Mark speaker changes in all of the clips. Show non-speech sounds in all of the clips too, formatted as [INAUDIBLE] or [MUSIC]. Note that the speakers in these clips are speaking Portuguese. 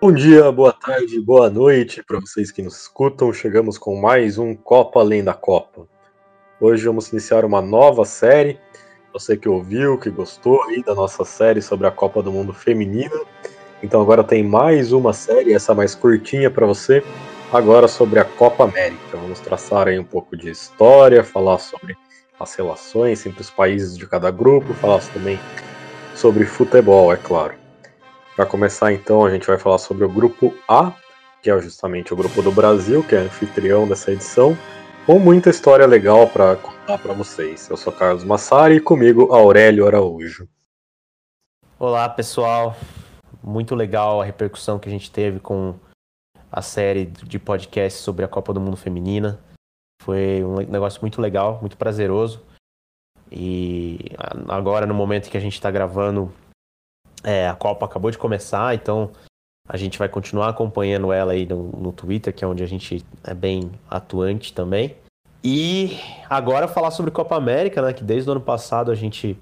Speaker 1: Bom dia, boa tarde, boa noite para vocês que nos escutam. Chegamos com mais um Copa Além da Copa. Hoje vamos iniciar uma nova série. Você que ouviu, que gostou aí da nossa série sobre a Copa do Mundo Feminina. Então agora tem mais uma série, essa mais curtinha para você, agora sobre a Copa América. Vamos traçar aí um pouco de história, falar sobre as relações entre os países de cada grupo, falar também sobre futebol, é claro. Para começar, então, a gente vai falar sobre o grupo A, que é justamente o grupo do Brasil, que é anfitrião dessa edição, com muita história legal para contar para vocês. Eu sou Carlos Massari e comigo Aurélio Araújo.
Speaker 2: Olá, pessoal. Muito legal a repercussão que a gente teve com a série de podcasts sobre a Copa do Mundo Feminina. Foi um negócio muito legal, muito prazeroso. E agora, no momento que a gente está gravando, é, a Copa acabou de começar, então a gente vai continuar acompanhando ela aí no, no Twitter, que é onde a gente é bem atuante também. E agora falar sobre Copa América, né? Que desde o ano passado a gente,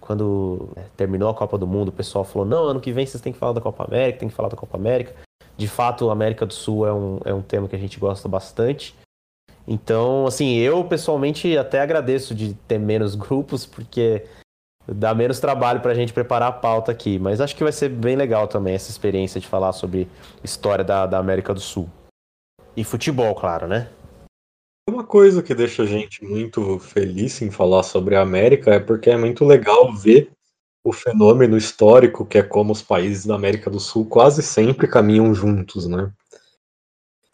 Speaker 2: quando é, terminou a Copa do Mundo, o pessoal falou: não, ano que vem vocês têm que falar da Copa América, tem que falar da Copa América. De fato, a América do Sul é um, é um tema que a gente gosta bastante. Então, assim, eu pessoalmente até agradeço de ter menos [LAUGHS] grupos, porque dá menos trabalho para a gente preparar a pauta aqui, mas acho que vai ser bem legal também essa experiência de falar sobre história da, da América do Sul. E futebol, claro, né?
Speaker 1: Uma coisa que deixa a gente muito feliz em falar sobre a América é porque é muito legal ver o fenômeno histórico que é como os países da América do Sul quase sempre caminham juntos, né?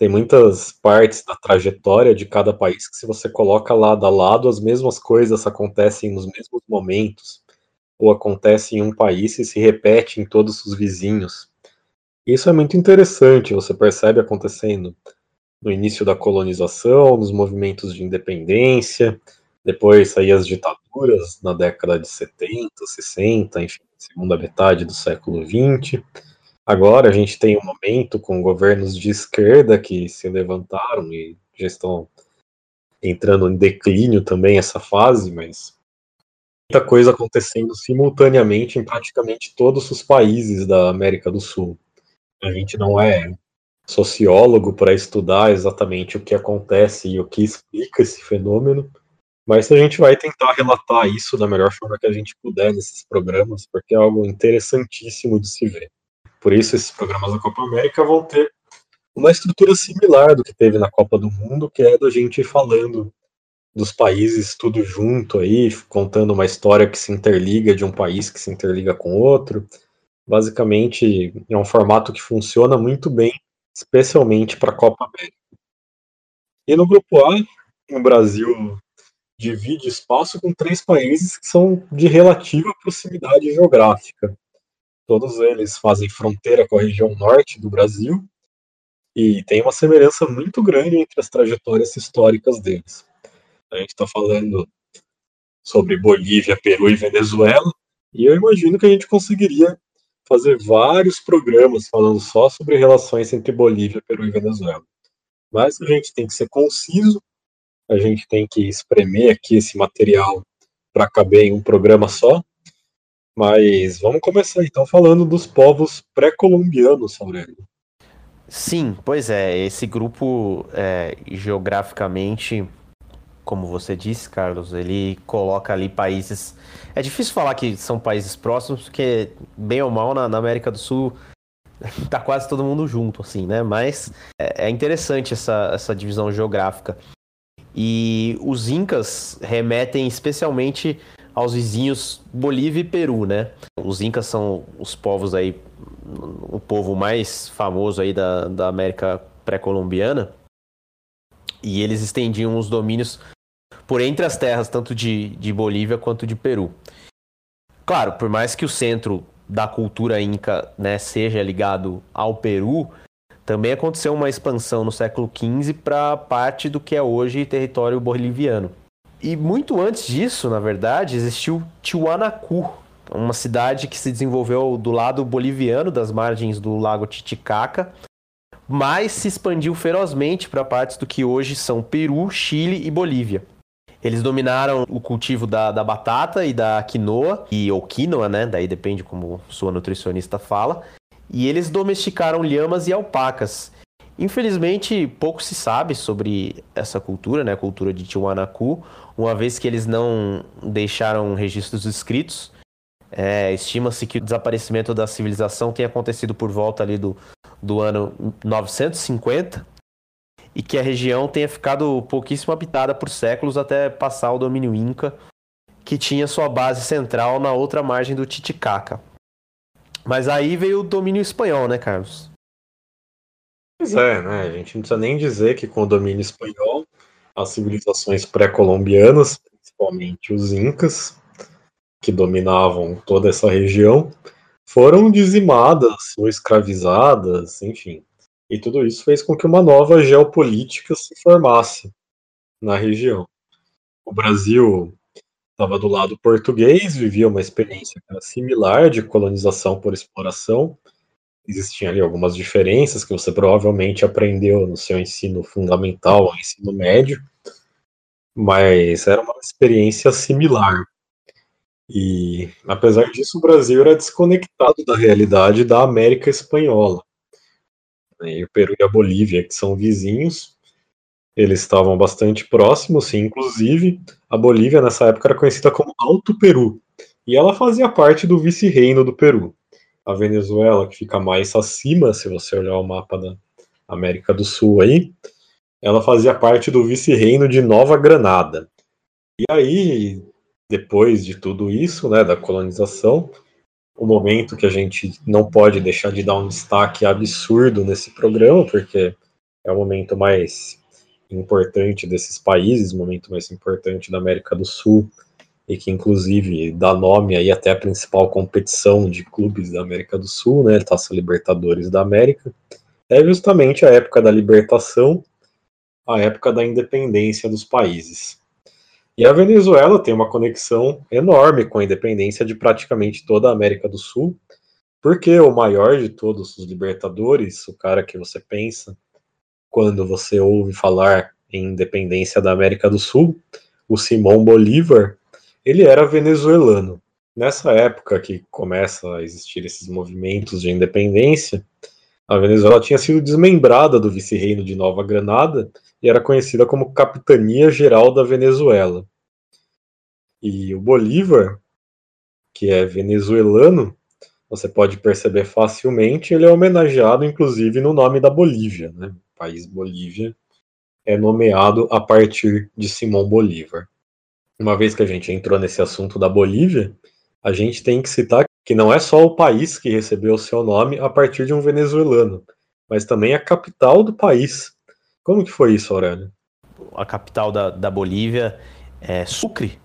Speaker 1: Tem muitas partes da trajetória de cada país que, se você coloca lado a lado, as mesmas coisas acontecem nos mesmos momentos, ou acontece em um país e se repete em todos os vizinhos. Isso é muito interessante, você percebe acontecendo no início da colonização, nos movimentos de independência, depois aí as ditaduras na década de 70, 60, enfim, segunda metade do século 20 Agora a gente tem um momento com governos de esquerda que se levantaram e já estão entrando em declínio também essa fase, mas muita coisa acontecendo simultaneamente em praticamente todos os países da América do Sul. A gente não é sociólogo para estudar exatamente o que acontece e o que explica esse fenômeno, mas a gente vai tentar relatar isso da melhor forma que a gente puder nesses programas, porque é algo interessantíssimo de se ver. Por isso, esses programas da Copa América vão ter uma estrutura similar do que teve na Copa do Mundo, que é da gente falando dos países tudo junto aí, contando uma história que se interliga de um país que se interliga com outro. Basicamente, é um formato que funciona muito bem, especialmente para a Copa América. E no grupo A, o Brasil divide espaço com três países que são de relativa proximidade geográfica. Todos eles fazem fronteira com a região norte do Brasil e tem uma semelhança muito grande entre as trajetórias históricas deles. A gente está falando sobre Bolívia, Peru e Venezuela, e eu imagino que a gente conseguiria fazer vários programas falando só sobre relações entre Bolívia, Peru e Venezuela. Mas a gente tem que ser conciso, a gente tem que espremer aqui esse material para caber em um programa só, mas vamos começar então falando dos povos pré-colombianos, Aurélio.
Speaker 2: Sim, pois é. Esse grupo, é, geograficamente, como você disse, Carlos, ele coloca ali países. É difícil falar que são países próximos, porque, bem ou mal, na, na América do Sul [LAUGHS] tá quase todo mundo junto, assim, né? Mas é, é interessante essa, essa divisão geográfica. E os Incas remetem especialmente aos vizinhos Bolívia e Peru, né? Os Incas são os povos aí, o povo mais famoso aí da, da América pré-colombiana. E eles estendiam os domínios por entre as terras, tanto de, de Bolívia quanto de Peru. Claro, por mais que o centro da cultura inca né, seja ligado ao Peru, também aconteceu uma expansão no século XV para parte do que é hoje território boliviano. E muito antes disso, na verdade, existiu Tiwanaku, uma cidade que se desenvolveu do lado boliviano das margens do lago Titicaca, mas se expandiu ferozmente para partes do que hoje são Peru, Chile e Bolívia. Eles dominaram o cultivo da, da batata e da quinoa, e, ou quinoa, né? Daí depende como sua nutricionista fala. E eles domesticaram lhamas e alpacas. Infelizmente, pouco se sabe sobre essa cultura, né? A cultura de Tiwanaku, uma vez que eles não deixaram registros escritos. É, Estima-se que o desaparecimento da civilização tenha acontecido por volta ali do, do ano 950 e que a região tenha ficado pouquíssimo habitada por séculos até passar o domínio Inca, que tinha sua base central na outra margem do Titicaca. Mas aí veio o domínio espanhol, né, Carlos?
Speaker 1: Pois é, né? A gente não precisa nem dizer que com o domínio espanhol, as civilizações pré-colombianas, principalmente os Incas, que dominavam toda essa região, foram dizimadas ou escravizadas, enfim. E tudo isso fez com que uma nova geopolítica se formasse na região. O Brasil estava do lado português, vivia uma experiência similar de colonização por exploração. Existiam ali algumas diferenças que você provavelmente aprendeu no seu ensino fundamental ou ensino médio, mas era uma experiência similar. E, apesar disso, o Brasil era desconectado da realidade da América Espanhola e o Peru e a Bolívia, que são vizinhos, eles estavam bastante próximos, sim, inclusive a Bolívia nessa época era conhecida como Alto Peru, e ela fazia parte do vice-reino do Peru. A Venezuela, que fica mais acima, se você olhar o mapa da América do Sul aí, ela fazia parte do vice-reino de Nova Granada. E aí, depois de tudo isso, né, da colonização, o momento que a gente não pode deixar de dar um destaque absurdo nesse programa, porque é o momento mais importante desses países, o momento mais importante da América do Sul, e que inclusive dá nome aí até a principal competição de clubes da América do Sul, né, Taça Libertadores da América, é justamente a época da libertação, a época da independência dos países. E a Venezuela tem uma conexão enorme com a independência de praticamente toda a América do Sul, porque o maior de todos os libertadores, o cara que você pensa quando você ouve falar em independência da América do Sul, o Simão Bolívar, ele era venezuelano. Nessa época que começa a existir esses movimentos de independência, a Venezuela tinha sido desmembrada do vice-reino de Nova Granada e era conhecida como Capitania Geral da Venezuela. E o Bolívar, que é venezuelano, você pode perceber facilmente, ele é homenageado inclusive no nome da Bolívia, né? O país Bolívia é nomeado a partir de Simão Bolívar. Uma vez que a gente entrou nesse assunto da Bolívia, a gente tem que citar que não é só o país que recebeu seu nome a partir de um venezuelano, mas também a capital do país. Como que foi isso, Aurélio?
Speaker 2: A capital da, da Bolívia é Sucre,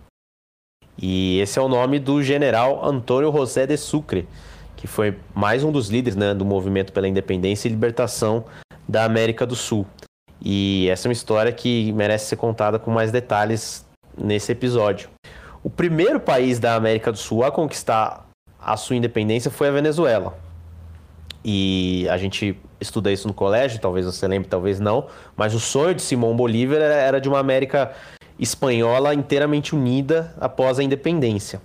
Speaker 2: e esse é o nome do general Antônio José de Sucre, que foi mais um dos líderes né, do movimento pela independência e libertação da América do Sul. E essa é uma história que merece ser contada com mais detalhes nesse episódio. O primeiro país da América do Sul a conquistar a sua independência foi a Venezuela. E a gente estuda isso no colégio, talvez você lembre, talvez não, mas o sonho de Simão Bolívar era de uma América espanhola inteiramente unida após a independência.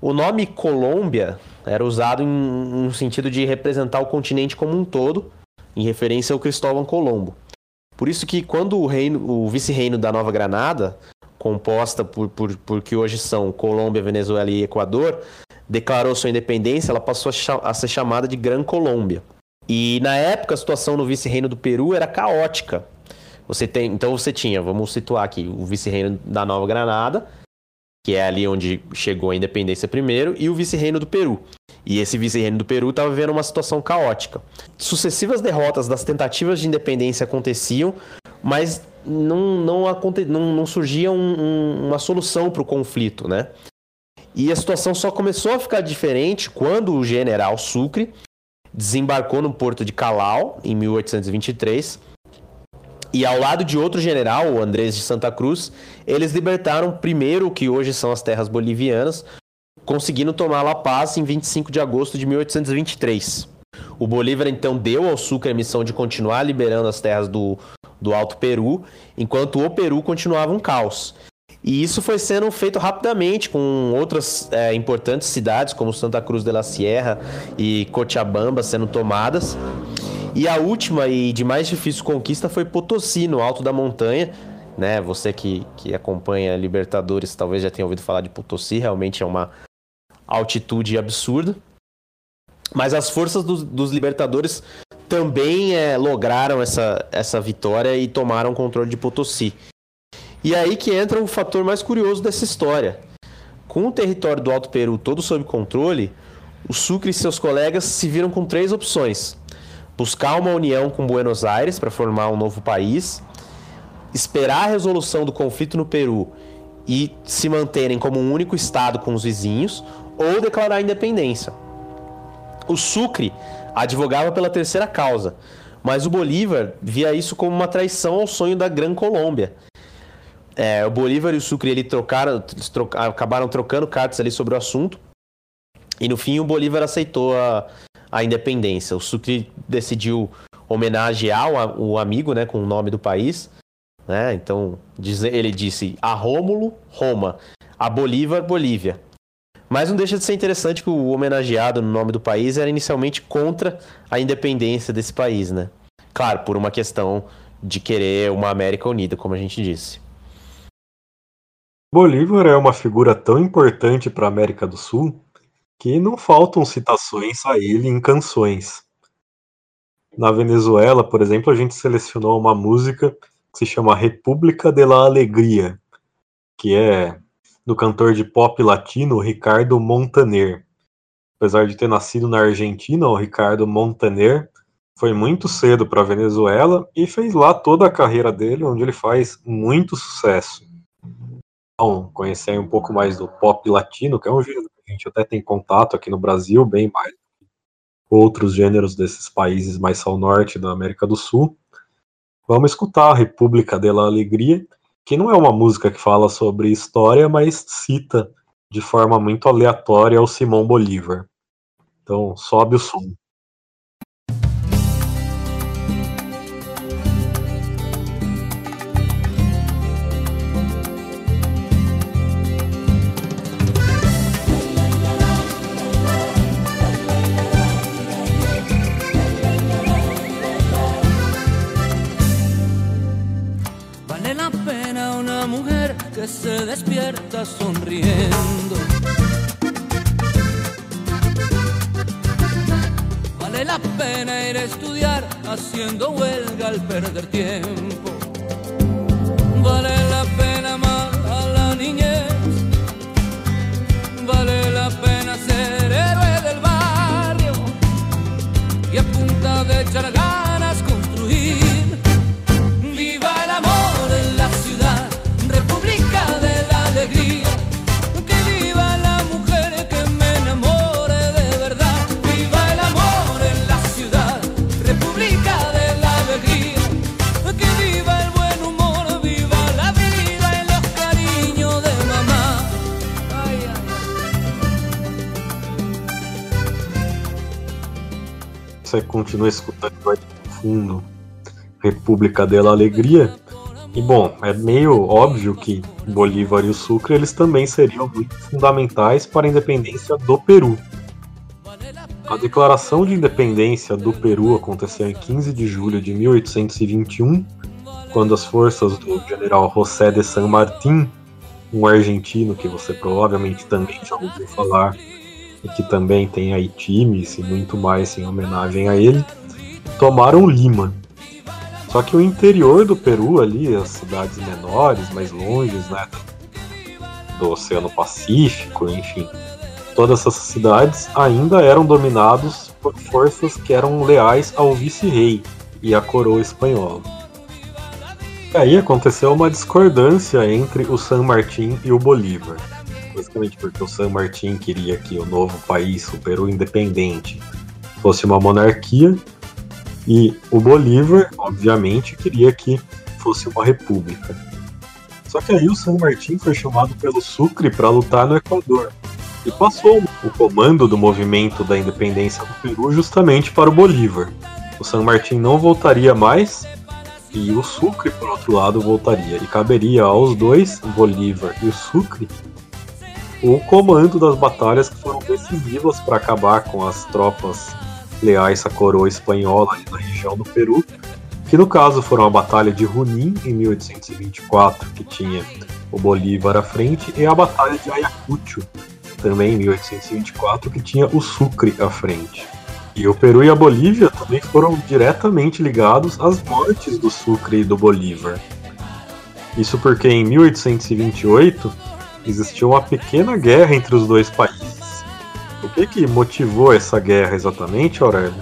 Speaker 2: O nome Colômbia era usado em um sentido de representar o continente como um todo, em referência ao Cristóvão Colombo. Por isso que quando o, reino, o vice-reino da Nova Granada, composta por, por, por que hoje são Colômbia, Venezuela e Equador, declarou sua independência, ela passou a, a ser chamada de Gran Colômbia. E na época a situação no vice-reino do Peru era caótica. Você tem, então você tinha, vamos situar aqui, o vice-reino da Nova Granada, que é ali onde chegou a independência primeiro, e o vice-reino do Peru. E esse vice-reino do Peru estava vivendo uma situação caótica. Sucessivas derrotas das tentativas de independência aconteciam, mas não, não, aconte, não, não surgia um, um, uma solução para o conflito, né? E a situação só começou a ficar diferente quando o general Sucre desembarcou no porto de Calau em 1823. E ao lado de outro general, o Andrés de Santa Cruz, eles libertaram primeiro o que hoje são as terras bolivianas, conseguindo tomar La Paz em 25 de agosto de 1823. O Bolívar então deu ao Sucre a missão de continuar liberando as terras do, do Alto Peru, enquanto o Peru continuava um caos. E isso foi sendo feito rapidamente com outras é, importantes cidades, como Santa Cruz de la Sierra e Cochabamba sendo tomadas. E a última e de mais difícil conquista foi Potosí, no alto da montanha. Né? Você que, que acompanha Libertadores talvez já tenha ouvido falar de Potosí, realmente é uma altitude absurda. Mas as forças dos, dos Libertadores também é, lograram essa, essa vitória e tomaram controle de Potosí. E aí que entra o fator mais curioso dessa história. Com o território do Alto Peru todo sob controle, o Sucre e seus colegas se viram com três opções: buscar uma união com Buenos Aires para formar um novo país, esperar a resolução do conflito no Peru e se manterem como um único estado com os vizinhos, ou declarar a independência. O Sucre advogava pela terceira causa, mas o Bolívar via isso como uma traição ao sonho da Gran Colômbia é, o Bolívar e o Sucre ele trocaram, troca, acabaram trocando cartas ali sobre o assunto. E no fim o Bolívar aceitou a, a independência. O Sucre decidiu homenagear o, amigo, né, com o nome do país. Né? Então diz, ele disse a Rômulo, Roma, a Bolívar, Bolívia. Mas não deixa de ser interessante que o homenageado no nome do país era inicialmente contra a independência desse país, né? Claro, por uma questão de querer uma América unida, como a gente disse.
Speaker 1: Bolívar é uma figura tão importante para a América do Sul que não faltam citações a ele em canções. Na Venezuela, por exemplo, a gente selecionou uma música que se chama República de la Alegria, que é do cantor de pop latino Ricardo Montaner. Apesar de ter nascido na Argentina, o Ricardo Montaner foi muito cedo para a Venezuela e fez lá toda a carreira dele, onde ele faz muito sucesso conhecer um pouco mais do pop latino, que é um gênero a gente até tem contato aqui no Brasil, bem mais outros gêneros desses países mais ao norte da América do Sul. Vamos escutar a República de la Alegria, que não é uma música que fala sobre história, mas cita de forma muito aleatória o Simão Bolívar. Então, sobe o som.
Speaker 3: Se despierta sonriendo. Vale la pena ir a estudiar haciendo huelga al perder tiempo. Vale la pena amar a la niñez. Vale la pena ser héroe del barrio y a punta de echar
Speaker 1: você continua escutando vai fundo República de la Alegria. E bom, é meio óbvio que Bolívar e o Sucre eles também seriam muito fundamentais para a independência do Peru. A declaração de independência do Peru aconteceu em 15 de julho de 1821, quando as forças do general José de San Martín, um argentino que você provavelmente também já ouviu falar, e que também tem aí times e muito mais em homenagem a ele, tomaram Lima. Só que o interior do Peru ali, as cidades menores, mais longe, né, do Oceano Pacífico, enfim, todas essas cidades ainda eram dominados por forças que eram leais ao vice-rei e à coroa espanhola. E aí aconteceu uma discordância entre o San Martín e o Bolívar porque o San Martín queria que o novo país, o Peru independente, fosse uma monarquia e o Bolívar, obviamente, queria que fosse uma república. Só que aí o San Martín foi chamado pelo Sucre para lutar no Equador e passou o comando do movimento da independência do Peru justamente para o Bolívar. O San Martín não voltaria mais e o Sucre, por outro lado, voltaria. E caberia aos dois, Bolívar e o Sucre, o comando das batalhas que foram decisivas para acabar com as tropas leais à coroa espanhola ali na região do Peru, que no caso foram a Batalha de Junín em 1824, que tinha o Bolívar à frente, e a Batalha de Ayacucho, também em 1824, que tinha o Sucre à frente. E o Peru e a Bolívia também foram diretamente ligados às mortes do Sucre e do Bolívar. Isso porque em 1828 existiu uma pequena guerra entre os dois países. O que, que motivou essa guerra exatamente, Aurélio?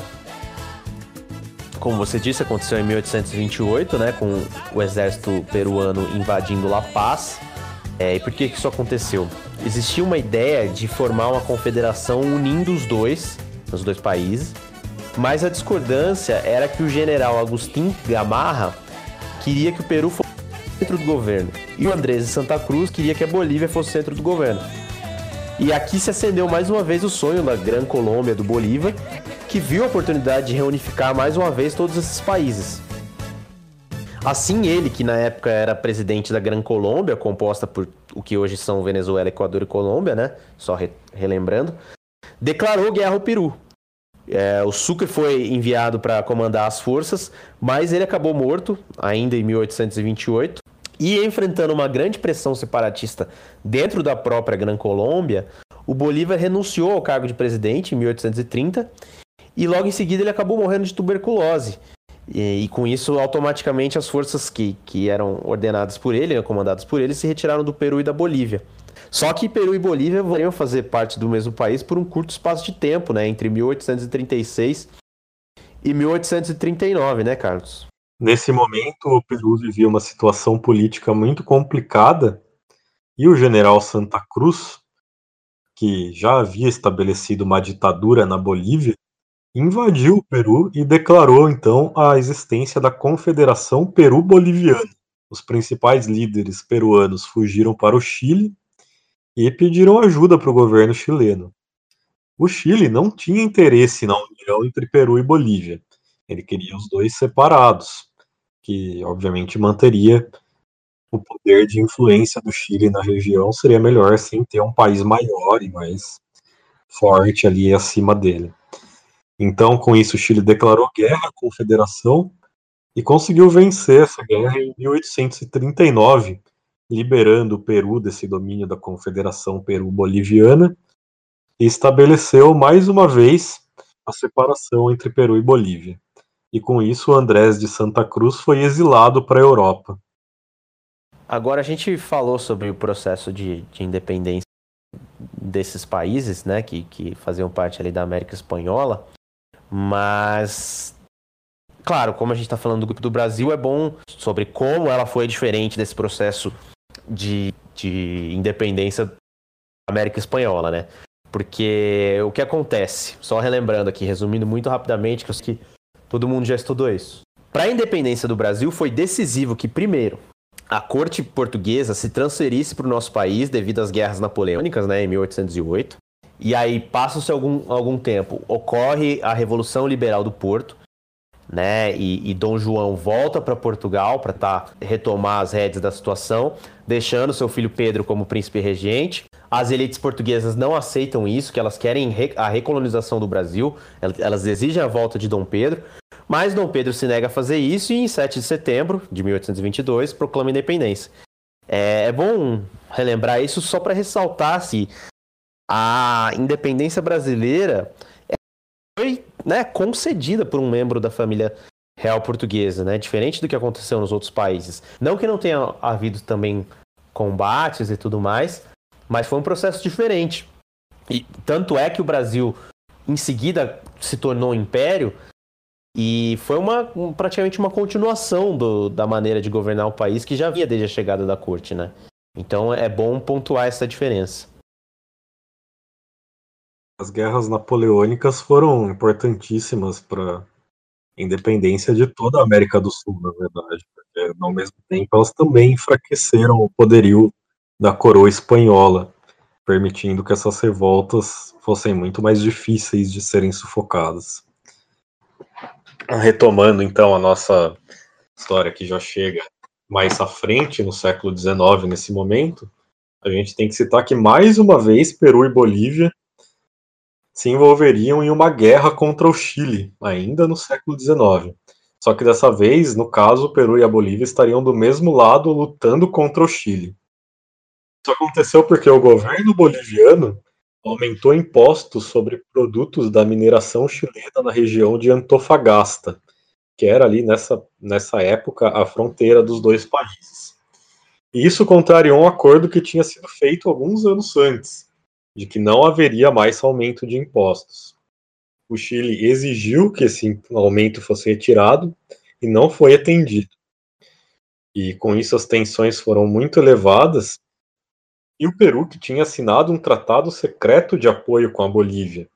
Speaker 2: Como você disse, aconteceu em 1828, né, com o exército peruano invadindo La Paz. É, e por que, que isso aconteceu? Existia uma ideia de formar uma confederação unindo os dois nos dois países, mas a discordância era que o general Agustín Gamarra queria que o Peru fosse centro do governo e o Andrés de Santa Cruz queria que a Bolívia fosse centro do governo. E aqui se acendeu mais uma vez o sonho da Gran Colômbia do Bolívar, que viu a oportunidade de reunificar mais uma vez todos esses países. Assim, ele, que na época era presidente da Gran Colômbia, composta por o que hoje são Venezuela, Equador e Colômbia, né? Só re relembrando, declarou guerra ao Peru. É, o Sucre foi enviado para comandar as forças, mas ele acabou morto ainda em 1828. E enfrentando uma grande pressão separatista dentro da própria Gran Colômbia, o Bolívar renunciou ao cargo de presidente em 1830 e logo em seguida ele acabou morrendo de tuberculose. E, e com isso, automaticamente, as forças que, que eram ordenadas por ele, né, comandadas por ele, se retiraram do Peru e da Bolívia. Só que Peru e Bolívia vão fazer parte do mesmo país por um curto espaço de tempo, né? Entre 1836 e 1839, né, Carlos?
Speaker 1: Nesse momento, o Peru vivia uma situação política muito complicada e o general Santa Cruz, que já havia estabelecido uma ditadura na Bolívia, invadiu o Peru e declarou então a existência da Confederação Peru-Boliviana. Os principais líderes peruanos fugiram para o Chile e pediram ajuda para o governo chileno. O Chile não tinha interesse na união entre Peru e Bolívia. Ele queria os dois separados, que obviamente manteria o poder de influência do Chile na região seria melhor sem ter um país maior e mais forte ali acima dele. Então, com isso, o Chile declarou guerra à Confederação e conseguiu vencer essa guerra em 1839, liberando o Peru desse domínio da Confederação Peru-Boliviana e estabeleceu mais uma vez a separação entre Peru e Bolívia. E com isso, Andrés de Santa Cruz foi exilado para a Europa.
Speaker 2: Agora a gente falou sobre o processo de, de independência desses países, né, que, que faziam parte ali da América Espanhola, mas claro, como a gente está falando do grupo do Brasil, é bom sobre como ela foi diferente desse processo de, de independência da América Espanhola, né? Porque o que acontece, só relembrando aqui, resumindo muito rapidamente, que eu sei que todo mundo já estudou isso. Para a independência do Brasil, foi decisivo que, primeiro, a corte portuguesa se transferisse para o nosso país devido às guerras napoleônicas, né, em 1808. E aí, passa-se algum, algum tempo, ocorre a Revolução Liberal do Porto, né? E, e Dom João volta para Portugal para tá, retomar as rédeas da situação, deixando seu filho Pedro como príncipe regente. As elites portuguesas não aceitam isso, que elas querem a recolonização do Brasil, elas exigem a volta de Dom Pedro. Mas Dom Pedro se nega a fazer isso e em 7 de setembro de 1822 proclama independência. É, é bom relembrar isso só para ressaltar se a independência brasileira foi né, concedida por um membro da família real portuguesa, né? Diferente do que aconteceu nos outros países. Não que não tenha havido também combates e tudo mais, mas foi um processo diferente. E tanto é que o Brasil em seguida se tornou um império e foi uma praticamente uma continuação do, da maneira de governar o país que já havia desde a chegada da corte, né? Então é bom pontuar essa diferença.
Speaker 1: As guerras napoleônicas foram importantíssimas para independência de toda a América do Sul, na verdade, porque ao mesmo tempo elas também enfraqueceram o poderio da coroa espanhola, permitindo que essas revoltas fossem muito mais difíceis de serem sufocadas. Retomando então a nossa história que já chega mais à frente, no século XIX, nesse momento, a gente tem que citar que mais uma vez Peru e Bolívia se envolveriam em uma guerra contra o Chile, ainda no século XIX. Só que dessa vez, no caso, o Peru e a Bolívia estariam do mesmo lado lutando contra o Chile. Isso aconteceu porque o governo boliviano aumentou impostos sobre produtos da mineração chilena na região de Antofagasta, que era ali nessa, nessa época a fronteira dos dois países. E isso contrariou um acordo que tinha sido feito alguns anos antes, de que não haveria mais aumento de impostos. O Chile exigiu que esse aumento fosse retirado e não foi atendido. E com isso as tensões foram muito elevadas e o Peru, que tinha assinado um tratado secreto de apoio com a Bolívia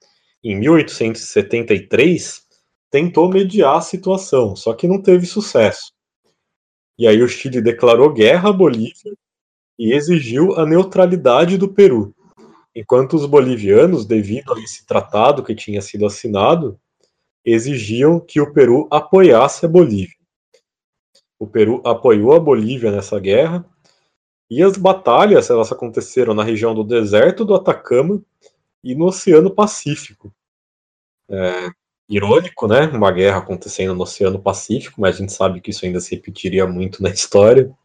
Speaker 1: em 1873, tentou mediar a situação, só que não teve sucesso. E aí o Chile declarou guerra à Bolívia e exigiu a neutralidade do Peru, enquanto os bolivianos, devido a esse tratado que tinha sido assinado, exigiam que o Peru apoiasse a Bolívia. O Peru apoiou a Bolívia nessa guerra e as batalhas elas aconteceram na região do deserto do Atacama e no Oceano Pacífico. É, irônico, né? Uma guerra acontecendo no Oceano Pacífico, mas a gente sabe que isso ainda se repetiria muito na história.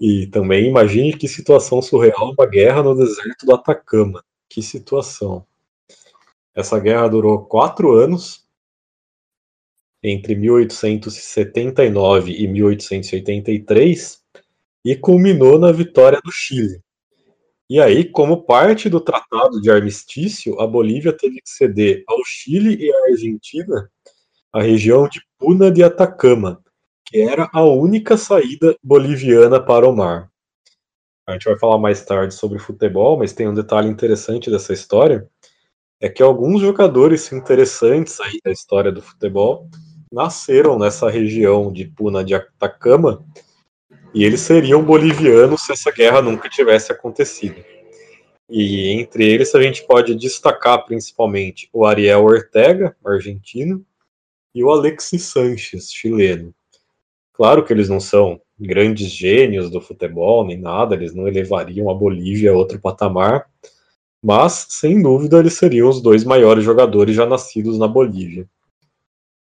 Speaker 1: E também imagine que situação surreal uma guerra no deserto do Atacama. Que situação. Essa guerra durou quatro anos, entre 1879 e 1883, e culminou na vitória do Chile. E aí, como parte do Tratado de Armistício, a Bolívia teve que ceder ao Chile e à Argentina a região de Puna de Atacama, que era a única saída boliviana para o mar. A gente vai falar mais tarde sobre futebol, mas tem um detalhe interessante dessa história, é que alguns jogadores interessantes aí da história do futebol nasceram nessa região de Puna de Atacama, e eles seriam bolivianos se essa guerra nunca tivesse acontecido. E entre eles a gente pode destacar principalmente o Ariel Ortega, argentino, e o Alexis Sanches, chileno. Claro que eles não são grandes gênios do futebol nem nada, eles não elevariam a Bolívia a outro patamar, mas sem dúvida eles seriam os dois maiores jogadores já nascidos na Bolívia.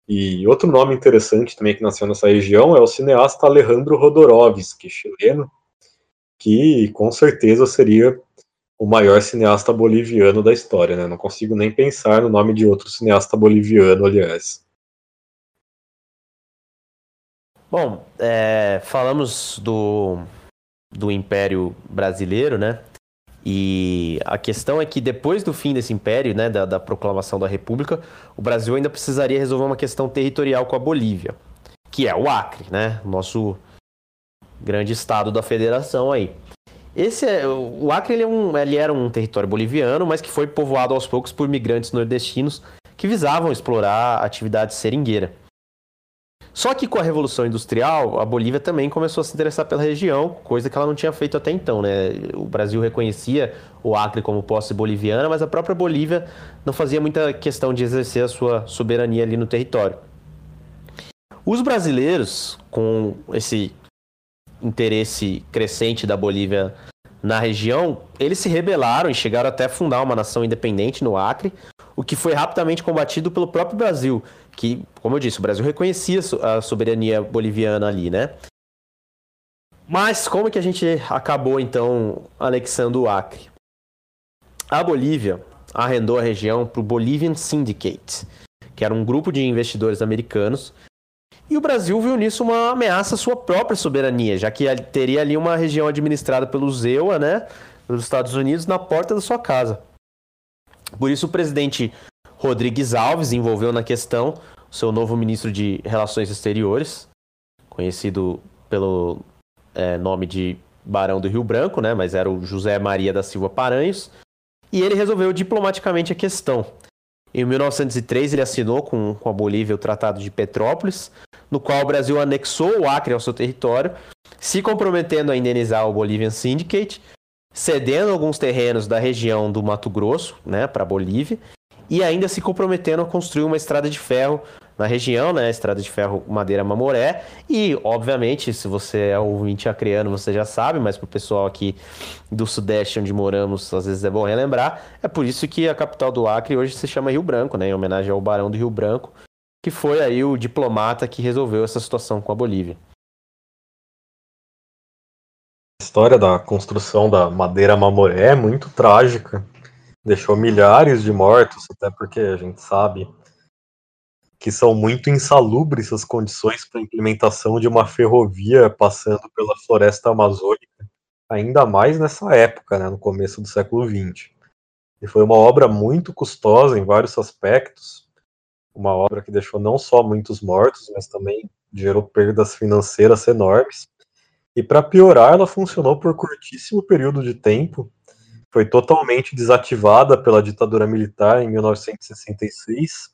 Speaker 1: E outro nome interessante também que nasceu nessa região é o cineasta Alejandro Rodorovsky, chileno, que com certeza seria o maior cineasta boliviano da história, né? Não consigo nem pensar no nome de outro cineasta boliviano, aliás.
Speaker 2: Bom, é, falamos do, do Império Brasileiro, né? E a questão é que depois do fim desse império, né, da, da, proclamação da República, o Brasil ainda precisaria resolver uma questão territorial com a Bolívia, que é o Acre, né, nosso grande estado da federação aí. Esse é, o Acre ele, é um, ele era um território boliviano, mas que foi povoado aos poucos por migrantes nordestinos que visavam explorar a atividade seringueira. Só que com a Revolução Industrial, a Bolívia também começou a se interessar pela região, coisa que ela não tinha feito até então. Né? O Brasil reconhecia o Acre como posse boliviana, mas a própria Bolívia não fazia muita questão de exercer a sua soberania ali no território. Os brasileiros, com esse interesse crescente da Bolívia na região, eles se rebelaram e chegaram até a fundar uma nação independente no Acre, o que foi rapidamente combatido pelo próprio Brasil, que, como eu disse, o Brasil reconhecia a soberania boliviana ali, né? Mas como que a gente acabou então anexando o Acre? A Bolívia arrendou a região para o Bolivian Syndicate, que era um grupo de investidores americanos, e o Brasil viu nisso uma ameaça à sua própria soberania, já que teria ali uma região administrada pelo ZEUA, né, dos Estados Unidos, na porta da sua casa. Por isso o presidente Rodrigues Alves envolveu na questão o seu novo ministro de Relações Exteriores, conhecido pelo é, nome de Barão do Rio Branco, né? Mas era o José Maria da Silva Paranhos. e ele resolveu diplomaticamente a questão. Em 1903, ele assinou com, com a Bolívia o Tratado de Petrópolis, no qual o Brasil anexou o Acre ao seu território, se comprometendo a indenizar o Bolivian Syndicate, cedendo alguns terrenos da região do Mato Grosso né, para a Bolívia, e ainda se comprometendo a construir uma estrada de ferro na região, né? Estrada de Ferro Madeira Mamoré. E, obviamente, se você é ouvinte acreano, você já sabe, mas para o pessoal aqui do Sudeste, onde moramos, às vezes é bom relembrar. É por isso que a capital do Acre hoje se chama Rio Branco, né? Em homenagem ao Barão do Rio Branco, que foi aí o diplomata que resolveu essa situação com a Bolívia.
Speaker 1: A história da construção da Madeira Mamoré é muito trágica. Deixou milhares de mortos, até porque a gente sabe que são muito insalubres as condições para a implementação de uma ferrovia passando pela floresta amazônica, ainda mais nessa época, né, no começo do século XX. E foi uma obra muito custosa em vários aspectos, uma obra que deixou não só muitos mortos, mas também gerou perdas financeiras enormes. E para piorar, ela funcionou por curtíssimo período de tempo, foi totalmente desativada pela ditadura militar em 1966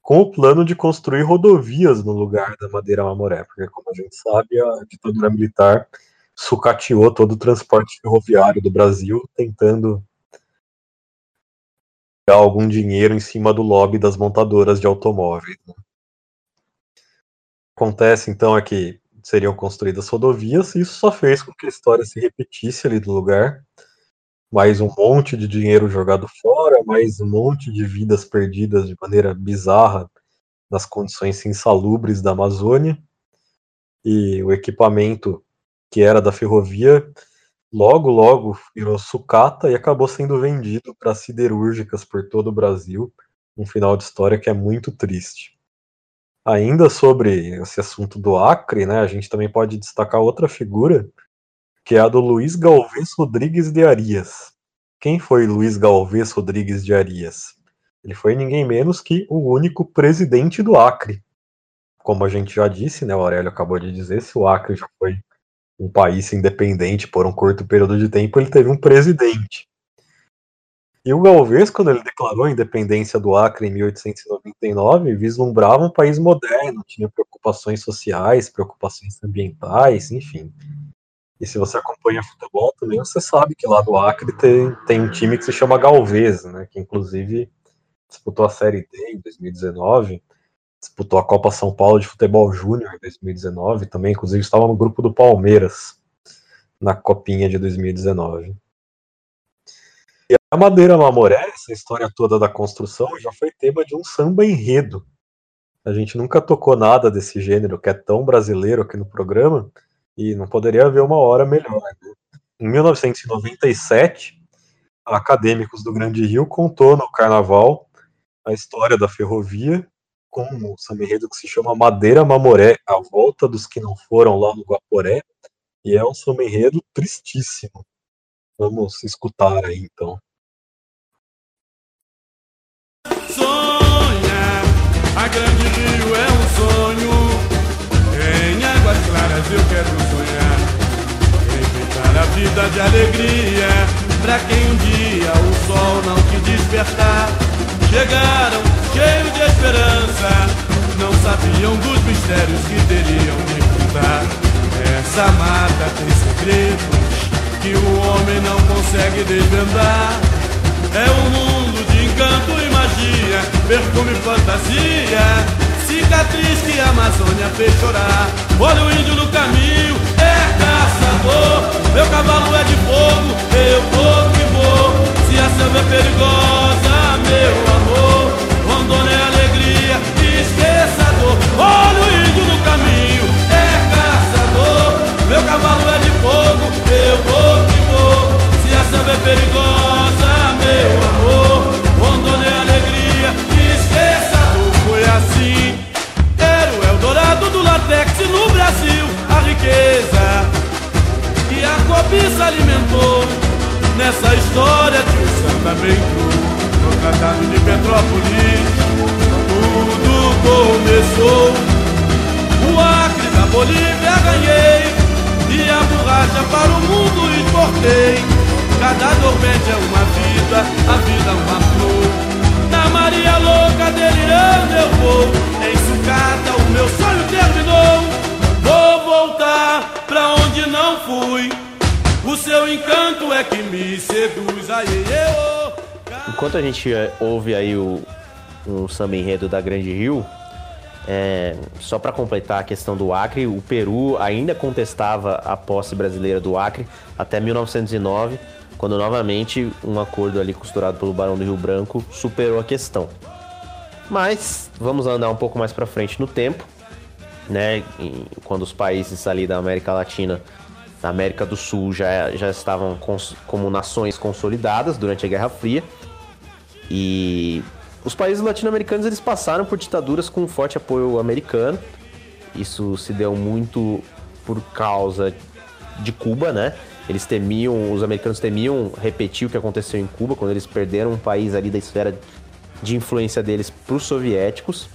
Speaker 1: com o plano de construir rodovias no lugar da Madeira Mamoré, porque, como a gente sabe, a ditadura militar sucateou todo o transporte ferroviário do Brasil, tentando dar algum dinheiro em cima do lobby das montadoras de automóveis. Né? Acontece, então, é que seriam construídas rodovias, e isso só fez com que a história se repetisse ali do lugar, mais um monte de dinheiro jogado fora, mais um monte de vidas perdidas de maneira bizarra nas condições insalubres da Amazônia. E o equipamento que era da ferrovia logo, logo virou sucata e acabou sendo vendido para siderúrgicas por todo o Brasil. Um final de história que é muito triste. Ainda sobre esse assunto do Acre, né, a gente também pode destacar outra figura que é a do Luiz Galvez Rodrigues de Arias. Quem foi Luiz Galvez Rodrigues de Arias? Ele foi ninguém menos que o único presidente do Acre. Como a gente já disse, né, o Aurélio acabou de dizer, se o Acre já foi um país independente por um curto período de tempo, ele teve um presidente. E o Galvez, quando ele declarou a independência do Acre em 1899, vislumbrava um país moderno, tinha preocupações sociais, preocupações ambientais, enfim. E se você acompanha futebol também, você sabe que lá do Acre tem, tem um time que se chama Galvez, né? Que inclusive disputou a Série D em 2019, disputou a Copa São Paulo de Futebol Júnior em 2019, também inclusive estava no grupo do Palmeiras na Copinha de 2019. E a Madeira Mamoré, essa história toda da construção, já foi tema de um samba enredo. A gente nunca tocou nada desse gênero que é tão brasileiro aqui no programa, e não poderia haver uma hora melhor. Né? Em 1997, acadêmicos do Grande Rio contou no Carnaval a história da ferrovia com um samba que se chama Madeira Mamoré, a volta dos que não foram lá no Guaporé, e é um samba tristíssimo. Vamos escutar aí então.
Speaker 4: Claras eu quero sonhar. Enfeitar a vida de alegria, pra quem um dia o sol não te despertar. Chegaram cheios de esperança, não sabiam dos mistérios que teriam de contar. Essa mata tem segredos que o homem não consegue desvendar. É um mundo de encanto e magia, perfume e fantasia cicatriz que a Amazônia fez chorar. Olha o índio no caminho, é caçador. Meu cavalo é de fogo, eu vou que vou. Se a selva é perigosa, meu amor. Rondônia é alegria, esqueça a dor. Olha o índio no caminho, é caçador. Meu cavalo é de fogo, eu vou que vou. Se a selva é perigosa, riqueza que a cobiça alimentou nessa história de um bem cru no tratado de Petrópolis. Tudo começou. O Acre da Bolívia ganhei e a borracha para o mundo exportei cada dormente é uma vida me seduz.
Speaker 2: Enquanto a gente eh, ouve aí o, o samba enredo da Grande Rio, é, só para completar a questão do Acre, o Peru ainda contestava a posse brasileira do Acre até 1909, quando novamente um acordo ali costurado pelo Barão do Rio Branco superou a questão. Mas vamos andar um pouco mais para frente no tempo, né? Quando os países ali da América Latina, da América do Sul já, já estavam como nações consolidadas durante a Guerra Fria. E os países latino-americanos eles passaram por ditaduras com forte apoio americano. Isso se deu muito por causa de Cuba, né? Eles temiam, os americanos temiam repetir o que aconteceu em Cuba quando eles perderam um país ali da esfera de influência deles para os soviéticos.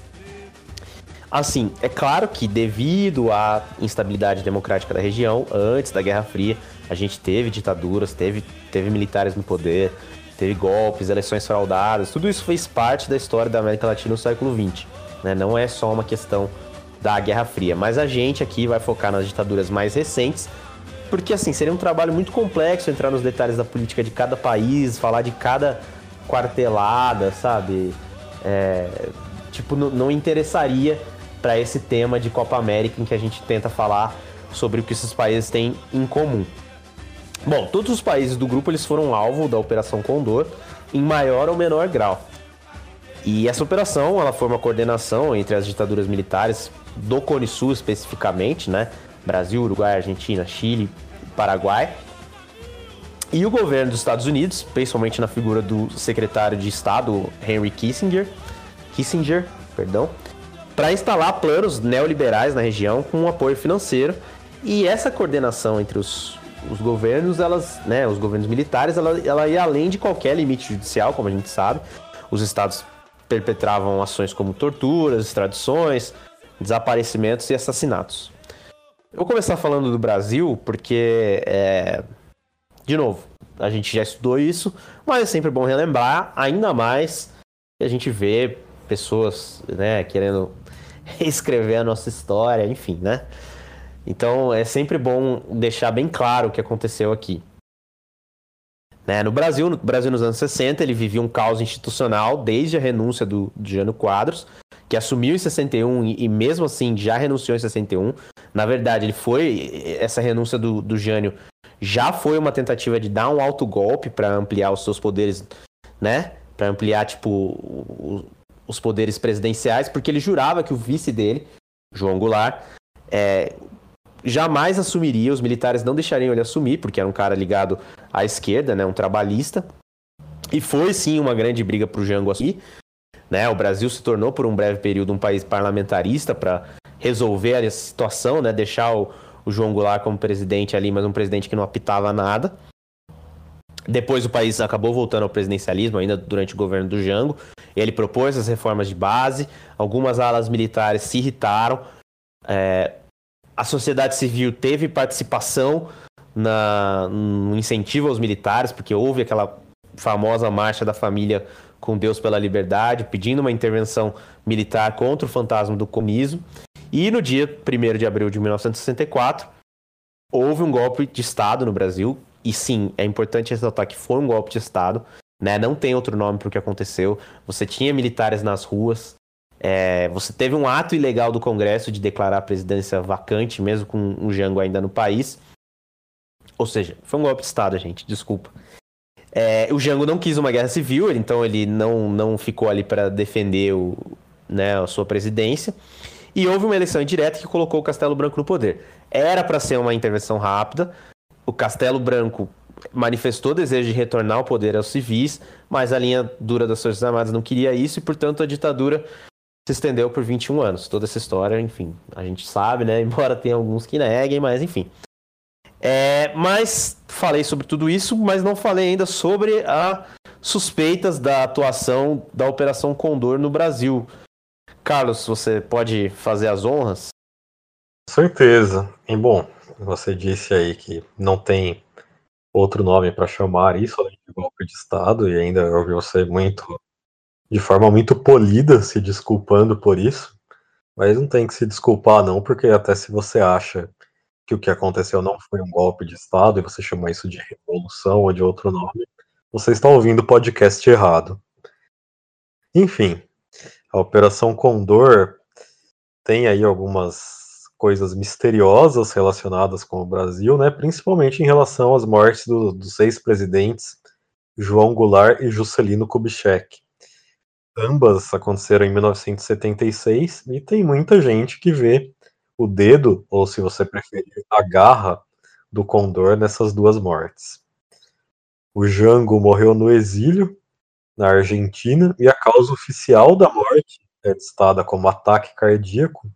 Speaker 2: Assim, é claro que devido à instabilidade democrática da região, antes da Guerra Fria, a gente teve ditaduras, teve, teve militares no poder, teve golpes, eleições fraudadas, tudo isso fez parte da história da América Latina no século XX. Né? Não é só uma questão da Guerra Fria, mas a gente aqui vai focar nas ditaduras mais recentes, porque assim, seria um trabalho muito complexo entrar nos detalhes da política de cada país, falar de cada quartelada, sabe? É, tipo, não interessaria para esse tema de Copa América em que a gente tenta falar sobre o que esses países têm em comum. Bom, todos os países do grupo eles foram alvo da Operação Condor em maior ou menor grau. E essa operação ela foi uma coordenação entre as ditaduras militares do Cone Sul especificamente, né? Brasil, Uruguai, Argentina, Chile, Paraguai. E o governo dos Estados Unidos, principalmente na figura do secretário de Estado Henry Kissinger, Kissinger, perdão, para instalar planos neoliberais na região com um apoio financeiro. E essa coordenação entre os os governos, elas, né, os governos militares, ela, ela ia além de qualquer limite judicial, como a gente sabe. Os estados perpetravam ações como torturas, extradições, desaparecimentos e assassinatos. Eu vou começar falando do Brasil, porque, é... de novo, a gente já estudou isso, mas é sempre bom relembrar, ainda mais que a gente vê pessoas né, querendo [LAUGHS] reescrever a nossa história, enfim, né? Então é sempre bom deixar bem claro o que aconteceu aqui. Né? No Brasil, no Brasil nos anos 60, ele vivia um caos institucional desde a renúncia do, Jânio Quadros, que assumiu em 61 e, e, mesmo assim já renunciou em 61. Na verdade, ele foi essa renúncia do, do Jânio já foi uma tentativa de dar um alto golpe para ampliar os seus poderes, né? Para ampliar tipo o, os poderes presidenciais, porque ele jurava que o vice dele, João Goulart, é, jamais assumiria, os militares não deixariam ele assumir, porque era um cara ligado à esquerda, né, um trabalhista. E foi sim uma grande briga para o Jango assumir. Né? O Brasil se tornou por um breve período um país parlamentarista para resolver a situação, né? deixar o, o João Goulart como presidente ali, mas um presidente que não apitava nada. Depois o país acabou voltando ao presidencialismo, ainda durante o governo do Jango. Ele propôs as reformas de base, algumas alas militares se irritaram. É, a sociedade civil teve participação na, no incentivo aos militares, porque houve aquela famosa marcha da família com Deus pela liberdade, pedindo uma intervenção militar contra o fantasma do comunismo. E no dia 1 de abril de 1964, houve um golpe de Estado no Brasil. E sim, é importante ressaltar que foi um golpe de Estado. Né? Não tem outro nome para o que aconteceu. Você tinha militares nas ruas, é, você teve um ato ilegal do Congresso de declarar a presidência vacante, mesmo com o Jango ainda no país. Ou seja, foi um golpe de Estado, gente, desculpa. É, o Jango não quis uma guerra civil, então ele não, não ficou ali para defender o, né, a sua presidência. E houve uma eleição indireta que colocou o Castelo Branco no poder. Era para ser uma intervenção rápida. O Castelo Branco manifestou desejo de retornar ao poder aos civis, mas a linha dura das Forças Armadas não queria isso e, portanto, a ditadura se estendeu por 21 anos. Toda essa história, enfim, a gente sabe, né? [LAUGHS] Embora tenha alguns que neguem, mas enfim. É, mas falei sobre tudo isso, mas não falei ainda sobre as suspeitas da atuação da Operação Condor no Brasil. Carlos, você pode fazer as honras?
Speaker 1: Certeza. E bom, você disse aí que não tem outro nome para chamar isso além de golpe de Estado, e ainda ouvi você muito de forma muito polida, se desculpando por isso. Mas não tem que se desculpar, não, porque até se você acha que o que aconteceu não foi um golpe de Estado e você chama isso de revolução ou de outro nome, você está ouvindo o podcast errado. Enfim, a Operação Condor tem aí algumas coisas misteriosas relacionadas com o Brasil, né, principalmente em relação às mortes do, dos seis presidentes João Goulart e Juscelino Kubitschek. Ambas aconteceram em 1976 e tem muita gente que vê o dedo, ou se você preferir, a garra do Condor nessas duas mortes. O Jango morreu no exílio, na Argentina, e a causa oficial da morte é listada como ataque cardíaco,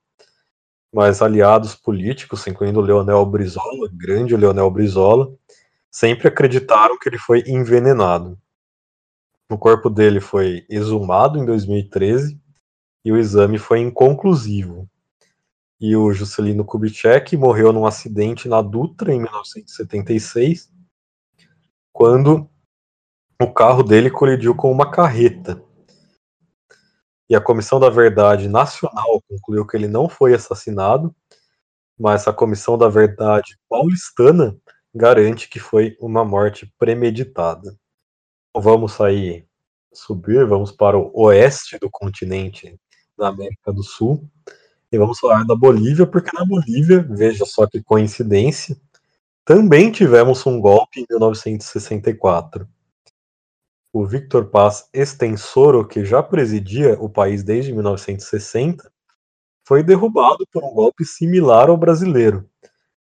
Speaker 1: mas aliados políticos, incluindo Leonel Brizola, grande Leonel Brizola, sempre acreditaram que ele foi envenenado. O corpo dele foi exumado em 2013 e o exame foi inconclusivo. E o Juscelino Kubitschek morreu num acidente na Dutra em 1976, quando o carro dele colidiu com uma carreta e a Comissão da Verdade Nacional concluiu que ele não foi assassinado, mas a Comissão da Verdade Paulistana garante que foi uma morte premeditada. Então, vamos sair, subir, vamos para o oeste do continente da América do Sul e vamos falar da Bolívia, porque na Bolívia, veja só que coincidência, também tivemos um golpe em 1964 o Victor Paz Estensoro, que já presidia o país desde 1960, foi derrubado por um golpe similar ao brasileiro,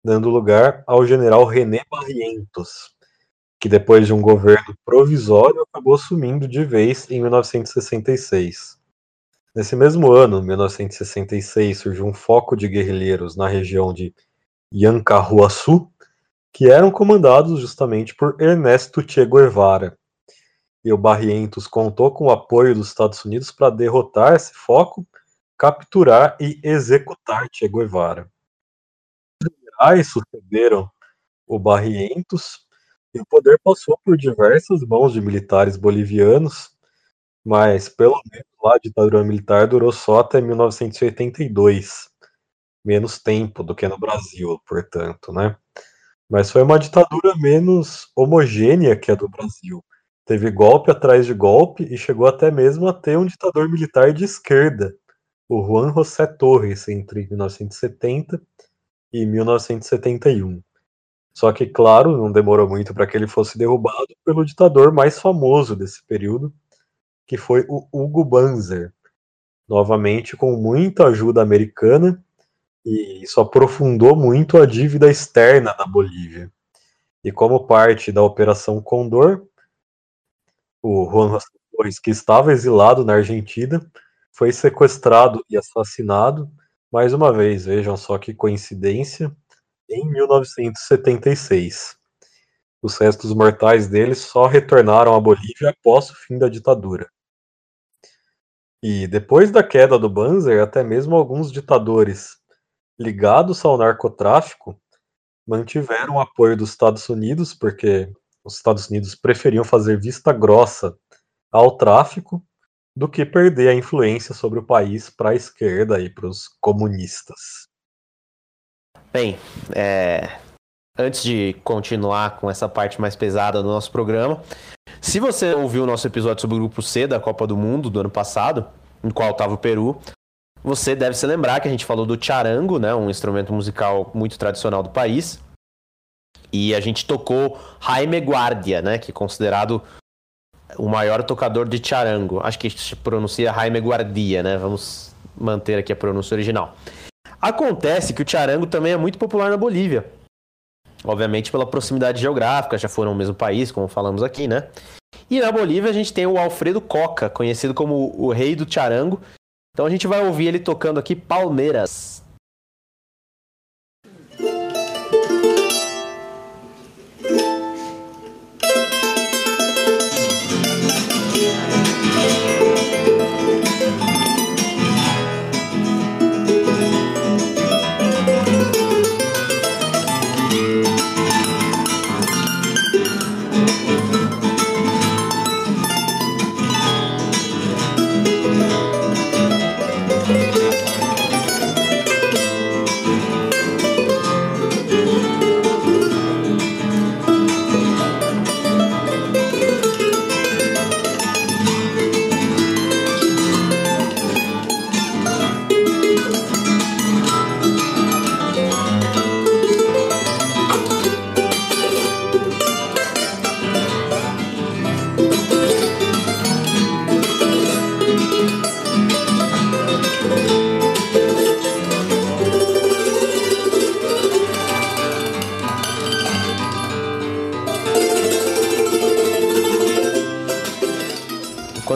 Speaker 1: dando lugar ao general René Barrientos, que depois de um governo provisório acabou assumindo de vez em 1966. Nesse mesmo ano, 1966, surgiu um foco de guerrilheiros na região de Yancarruaçu, que eram comandados justamente por Ernesto Che Guevara, e o Barrientos contou com o apoio dos Estados Unidos para derrotar esse foco, capturar e executar Che Guevara. Os generais sucederam o Barrientos e o poder passou por diversas mãos de militares bolivianos, mas pelo menos lá a ditadura militar durou só até 1982, menos tempo do que no Brasil, portanto, né? Mas foi uma ditadura menos homogênea que a do Brasil. Teve golpe atrás de golpe e chegou até mesmo a ter um ditador militar de esquerda, o Juan José Torres, entre 1970 e 1971. Só que, claro, não demorou muito para que ele fosse derrubado pelo ditador mais famoso desse período, que foi o Hugo Banzer, novamente com muita ajuda americana, e isso aprofundou muito a dívida externa da Bolívia. E como parte da Operação Condor, o Juan Torres, que estava exilado na Argentina, foi sequestrado e assassinado, mais uma vez, vejam só que coincidência, em 1976. Os restos mortais dele só retornaram à Bolívia após o fim da ditadura. E depois da queda do Banzer, até mesmo alguns ditadores ligados ao narcotráfico mantiveram o apoio dos Estados Unidos, porque os Estados Unidos preferiam fazer vista grossa ao tráfico do que perder a influência sobre o país para a esquerda e para os comunistas.
Speaker 2: Bem, é... antes de continuar com essa parte mais pesada do nosso programa, se você ouviu o nosso episódio sobre o Grupo C da Copa do Mundo do ano passado, em qual estava o Peru, você deve se lembrar que a gente falou do charango, né, um instrumento musical muito tradicional do país, e a gente tocou Jaime Guardia, né? Que é considerado o maior tocador de charango. Acho que se pronuncia Jaime Guardia, né? Vamos manter aqui a pronúncia original. Acontece que o charango também é muito popular na Bolívia. Obviamente pela proximidade geográfica, já foram no mesmo país, como falamos aqui, né? E na Bolívia a gente tem o Alfredo Coca, conhecido como o rei do charango. Então a gente vai ouvir ele tocando aqui Palmeiras.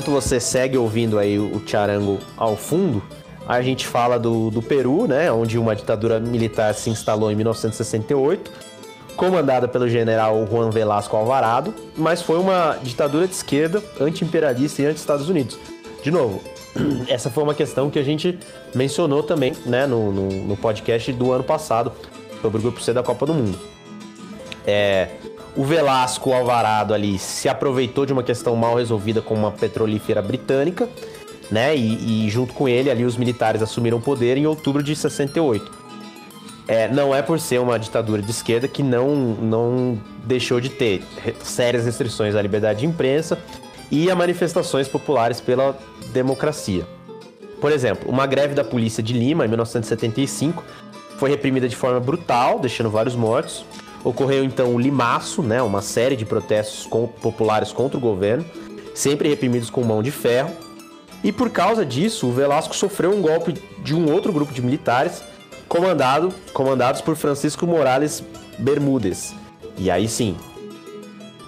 Speaker 2: Enquanto você segue ouvindo aí o Charango ao fundo, a gente fala do, do Peru, né, onde uma ditadura militar se instalou em 1968, comandada pelo general Juan Velasco Alvarado, mas foi uma ditadura de esquerda, anti-imperialista e anti-Estados Unidos. De novo, [CLEARS THROAT] essa foi uma questão que a gente mencionou também né, no, no, no podcast do ano passado, sobre o Grupo C da Copa do Mundo. É, o Velasco Alvarado ali se aproveitou de uma questão mal resolvida com uma petrolífera britânica, né? E, e junto com ele ali os militares assumiram o poder em outubro de 68. É, não é por ser uma ditadura de esquerda que não, não deixou de ter sérias restrições à liberdade de imprensa e a manifestações populares pela democracia. Por exemplo, uma greve da polícia de Lima, em 1975, foi reprimida de forma brutal, deixando vários mortos. Ocorreu então o Limaço, né, uma série de protestos populares contra o governo, sempre reprimidos com mão de ferro. E por causa disso, o Velasco sofreu um golpe de um outro grupo de militares, comandado, comandados por Francisco Morales Bermúdez. E aí sim,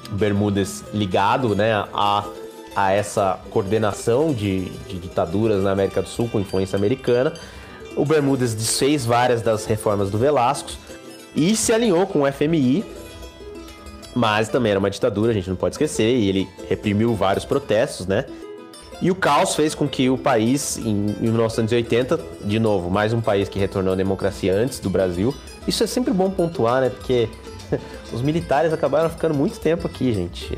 Speaker 2: Bermúdez ligado né, a, a essa coordenação de, de ditaduras na América do Sul com influência americana, o Bermúdez desfez várias das reformas do Velasco e se alinhou com o FMI, mas também era uma ditadura, a gente não pode esquecer, e ele reprimiu vários protestos, né? E o caos fez com que o país, em 1980, de novo, mais um país que retornou à democracia antes do Brasil. Isso é sempre bom pontuar, né? Porque [LAUGHS] os militares acabaram ficando muito tempo aqui, gente.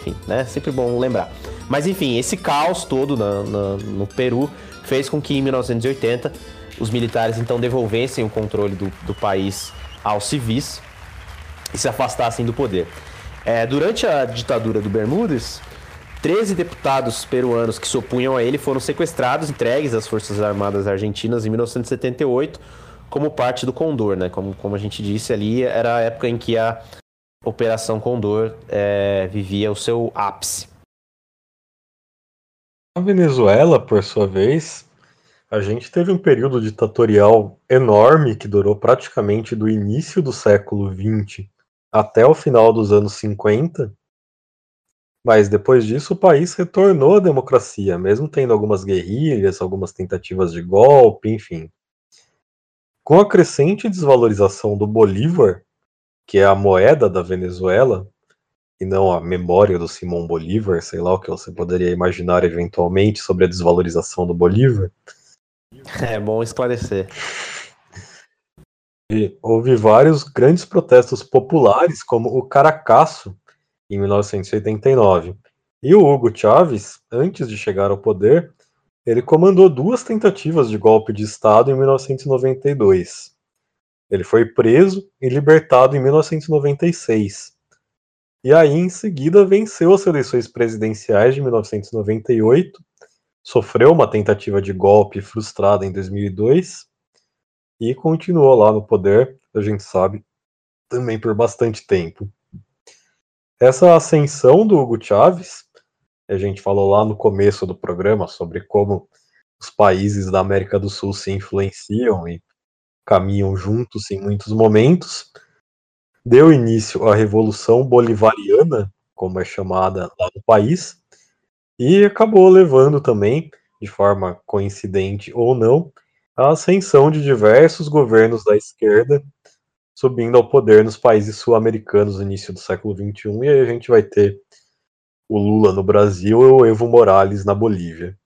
Speaker 2: Enfim, né? Sempre bom lembrar. Mas enfim, esse caos todo na, na, no Peru fez com que em 1980 os militares então devolvessem o controle do, do país aos civis e se afastassem do poder. É, durante a ditadura do Bermudes, 13 deputados peruanos que se opunham a ele foram sequestrados, entregues às Forças Armadas Argentinas em 1978, como parte do Condor, né? Como, como a gente disse ali, era a época em que a Operação Condor é, vivia o seu ápice.
Speaker 1: A Venezuela, por sua vez, a gente teve um período ditatorial enorme que durou praticamente do início do século XX até o final dos anos 50. Mas depois disso o país retornou à democracia, mesmo tendo algumas guerrilhas, algumas tentativas de golpe, enfim. Com a crescente desvalorização do Bolívar, que é a moeda da Venezuela, e não a memória do Simão Bolívar, sei lá o que você poderia imaginar eventualmente sobre a desvalorização do Bolívar, [LAUGHS]
Speaker 2: É bom esclarecer.
Speaker 1: E houve vários grandes protestos populares, como o Caracasso, em 1989. E o Hugo Chávez, antes de chegar ao poder, ele comandou duas tentativas de golpe de Estado em 1992. Ele foi preso e libertado em 1996. E aí, em seguida, venceu as eleições presidenciais de 1998 sofreu uma tentativa de golpe frustrada em 2002 e continuou lá no poder, a gente sabe, também por bastante tempo. Essa ascensão do Hugo Chávez, a gente falou lá no começo do programa sobre como os países da América do Sul se influenciam e caminham juntos em muitos momentos, deu início à Revolução Bolivariana, como é chamada lá no país, e acabou levando também, de forma coincidente ou não, a ascensão de diversos governos da esquerda subindo ao poder nos países sul-americanos no início do século XXI, e aí a gente vai ter o Lula no Brasil e o Evo Morales na Bolívia.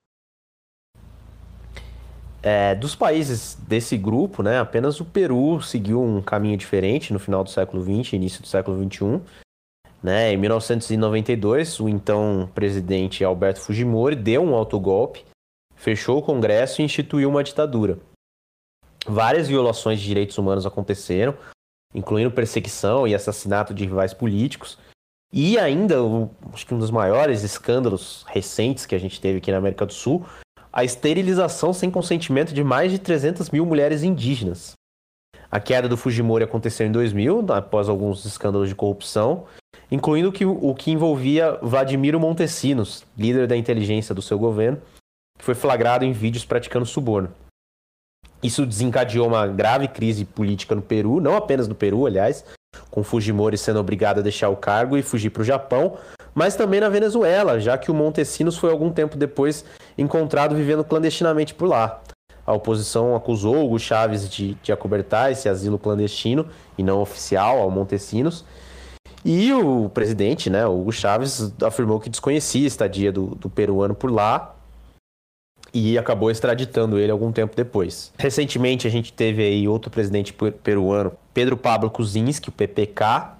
Speaker 2: É, dos países desse grupo, né, apenas o Peru seguiu um caminho diferente no final do século XX, início do século XXI, né? Em 1992, o então presidente Alberto Fujimori deu um autogolpe, fechou o Congresso e instituiu uma ditadura. Várias violações de direitos humanos aconteceram, incluindo perseguição e assassinato de rivais políticos. E ainda, acho que um dos maiores escândalos recentes que a gente teve aqui na América do Sul, a esterilização sem consentimento de mais de 300 mil mulheres indígenas. A queda do Fujimori aconteceu em 2000, após alguns escândalos de corrupção, incluindo o que, o que envolvia Vladimiro Montesinos, líder da inteligência do seu governo, que foi flagrado em vídeos praticando suborno. Isso desencadeou uma grave crise política no Peru, não apenas no Peru, aliás, com Fujimori sendo obrigado a deixar o cargo e fugir para o Japão, mas também na Venezuela, já que o Montesinos foi algum tempo depois encontrado vivendo clandestinamente por lá. A oposição acusou Hugo Chávez de, de acobertar esse asilo clandestino e não oficial ao Montesinos. E o presidente, né, Hugo Chávez, afirmou que desconhecia a estadia do, do peruano por lá e acabou extraditando ele algum tempo depois. Recentemente a gente teve aí outro presidente peruano, Pedro Pablo Kuczynski, o PPK,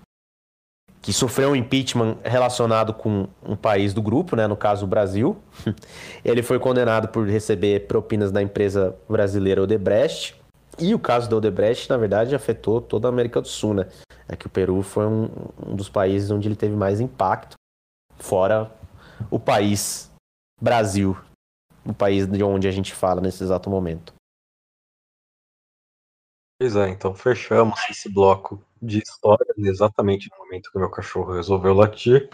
Speaker 2: que sofreu um impeachment relacionado com um país do grupo, né, no caso o Brasil. [LAUGHS] Ele foi condenado por receber propinas da empresa brasileira Odebrecht. E o caso da Odebrecht, na verdade, afetou toda a América do Sul, né? É que o Peru foi um, um dos países onde ele teve mais impacto, fora o país Brasil, o país de onde a gente fala nesse exato momento.
Speaker 1: Pois é, então fechamos esse bloco de história exatamente no momento que meu cachorro resolveu latir,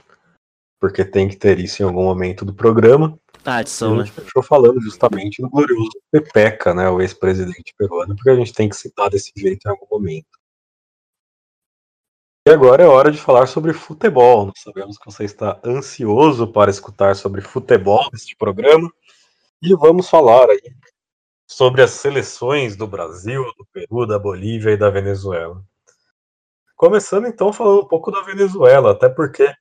Speaker 1: porque tem que ter isso em algum momento do programa.
Speaker 2: Ah, edição,
Speaker 1: e a gente né? fechou falando justamente do glorioso Pepeca, né, o ex-presidente peruano, porque a gente tem que citar desse jeito em algum momento. E agora é hora de falar sobre futebol. Nós sabemos que você está ansioso para escutar sobre futebol neste programa. E vamos falar aí sobre as seleções do Brasil, do Peru, da Bolívia e da Venezuela. Começando então falando um pouco da Venezuela, até porque,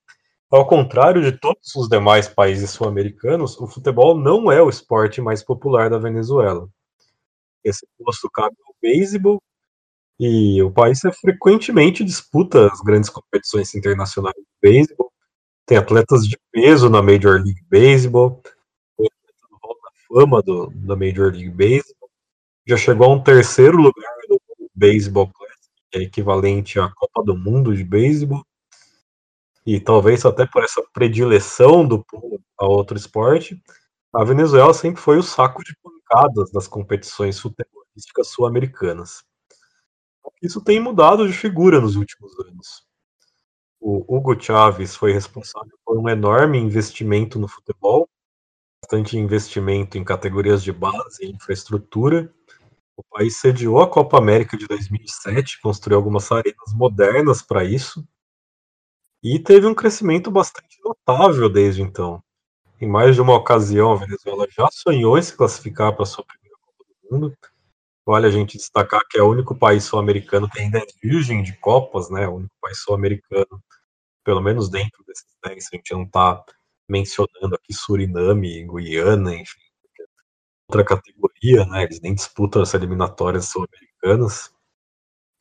Speaker 1: ao contrário de todos os demais países sul-americanos, o futebol não é o esporte mais popular da Venezuela. Esse posto cabe ao beisebol, e o país é, frequentemente disputa as grandes competições internacionais de beisebol. Tem atletas de peso na Major League Baseball, tem no da Fama do, da Major League Baseball. Já chegou a um terceiro lugar no Baseball é equivalente à Copa do Mundo de beisebol, e talvez até por essa predileção do povo a outro esporte, a Venezuela sempre foi o saco de pancadas das competições futebolísticas sul-americanas. Isso tem mudado de figura nos últimos anos. O Hugo Chávez foi responsável por um enorme investimento no futebol, bastante investimento em categorias de base e infraestrutura, o país sediou a Copa América de 2007, construiu algumas arenas modernas para isso, e teve um crescimento bastante notável desde então. Em mais de uma ocasião, a Venezuela já sonhou em se classificar para a sua primeira Copa do Mundo. Vale a gente destacar que é o único país sul-americano que ainda é virgem de Copas, né? O único país sul-americano, pelo menos dentro desses 10, a gente não está mencionando aqui Suriname, Guiana, enfim, outra categoria, né? Eles nem disputam as eliminatórias sul-americanas.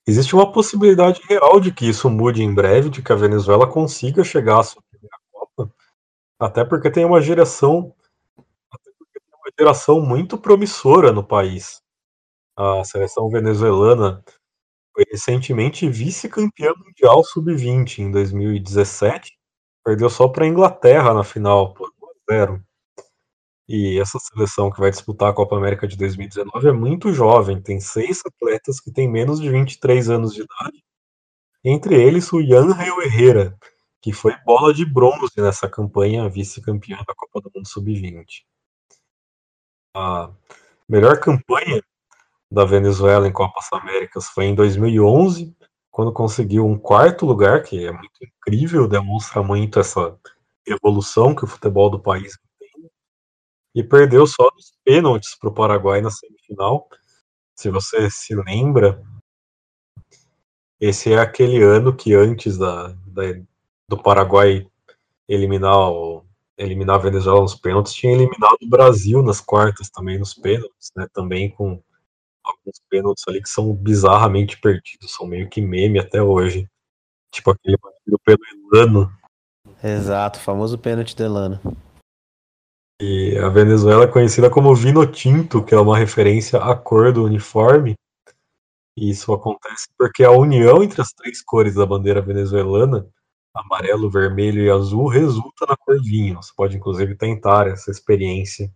Speaker 1: Existe uma possibilidade real de que isso mude em breve, de que a Venezuela consiga chegar à sua primeira Copa, até porque tem uma geração, tem uma geração muito promissora no país. A seleção venezuelana foi recentemente vice-campeã mundial sub-20 em 2017, perdeu só para a Inglaterra na final por 1 a 0. E essa seleção que vai disputar a Copa América de 2019 é muito jovem, tem seis atletas que têm menos de 23 anos de idade, entre eles o Yanrel Herrera, que foi bola de bronze nessa campanha, vice-campeã da Copa do Mundo Sub-20. A melhor campanha da Venezuela em Copas Américas foi em 2011, quando conseguiu um quarto lugar, que é muito incrível, demonstra muito essa evolução que o futebol do país e perdeu só nos pênaltis para o Paraguai na semifinal. Se você se lembra, esse é aquele ano que antes da, da do Paraguai eliminar, o, eliminar a Venezuela nos pênaltis, tinha eliminado o Brasil nas quartas também nos pênaltis, né? Também com alguns pênaltis ali que são bizarramente perdidos, são meio que meme até hoje. Tipo aquele pelo Elano.
Speaker 2: Exato, famoso pênalti do Elano.
Speaker 1: E a Venezuela é conhecida como vino tinto, que é uma referência à cor do uniforme. E isso acontece porque a união entre as três cores da bandeira venezuelana, amarelo, vermelho e azul, resulta na cor vinho. Você pode inclusive tentar essa experiência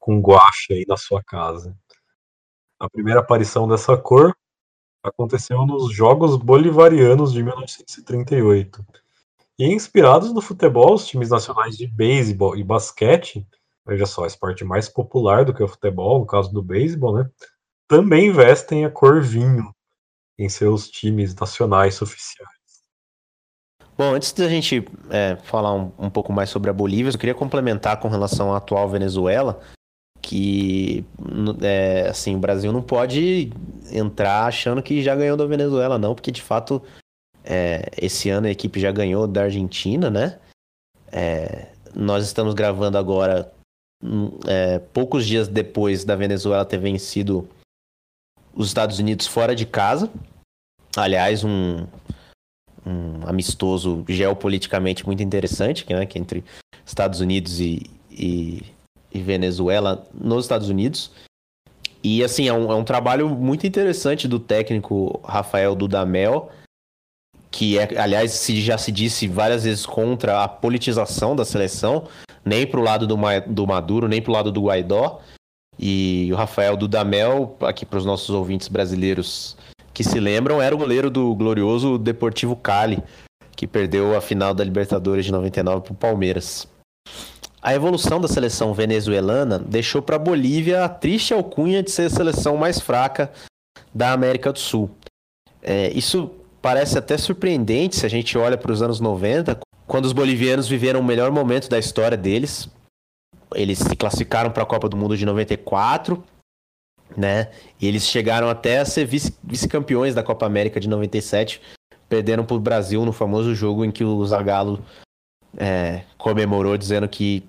Speaker 1: com guache aí na sua casa. A primeira aparição dessa cor aconteceu nos Jogos Bolivarianos de 1938 e inspirados no futebol, os times nacionais de beisebol e basquete, veja só, esporte mais popular do que o futebol, no caso do beisebol, né? Também vestem a cor vinho. em seus times nacionais oficiais.
Speaker 2: Bom, antes da gente é, falar um, um, pouco mais sobre a Bolívia, eu queria complementar com relação à atual Venezuela, que é, assim, o Brasil não pode entrar achando que já ganhou da Venezuela, não, porque de fato é, esse ano a equipe já ganhou da Argentina, né? É, nós estamos gravando agora hum, é, poucos dias depois da Venezuela ter vencido os Estados Unidos fora de casa. Aliás, um, um amistoso geopoliticamente muito interessante, né, que entre Estados Unidos e, e, e, Venezuela nos Estados Unidos. E assim, é um, é um trabalho muito interessante do técnico Rafael Dudamel, que é, aliás, já se disse várias vezes contra a politização da seleção, nem para o lado do, do Maduro, nem para o lado do Guaidó. E o Rafael Dudamel, aqui para os nossos ouvintes brasileiros que se lembram, era o goleiro do glorioso Deportivo Cali, que perdeu a final da Libertadores de 99 para o Palmeiras. A evolução da seleção venezuelana deixou para a Bolívia a triste alcunha de ser a seleção mais fraca da América do Sul. É, isso parece até surpreendente se a gente olha para os anos 90, quando os bolivianos viveram o melhor momento da história deles. Eles se classificaram para a Copa do Mundo de 94 né? E eles chegaram até a ser vice-campeões da Copa América de 97, perderam para o Brasil no famoso jogo em que o Zagallo é, comemorou dizendo que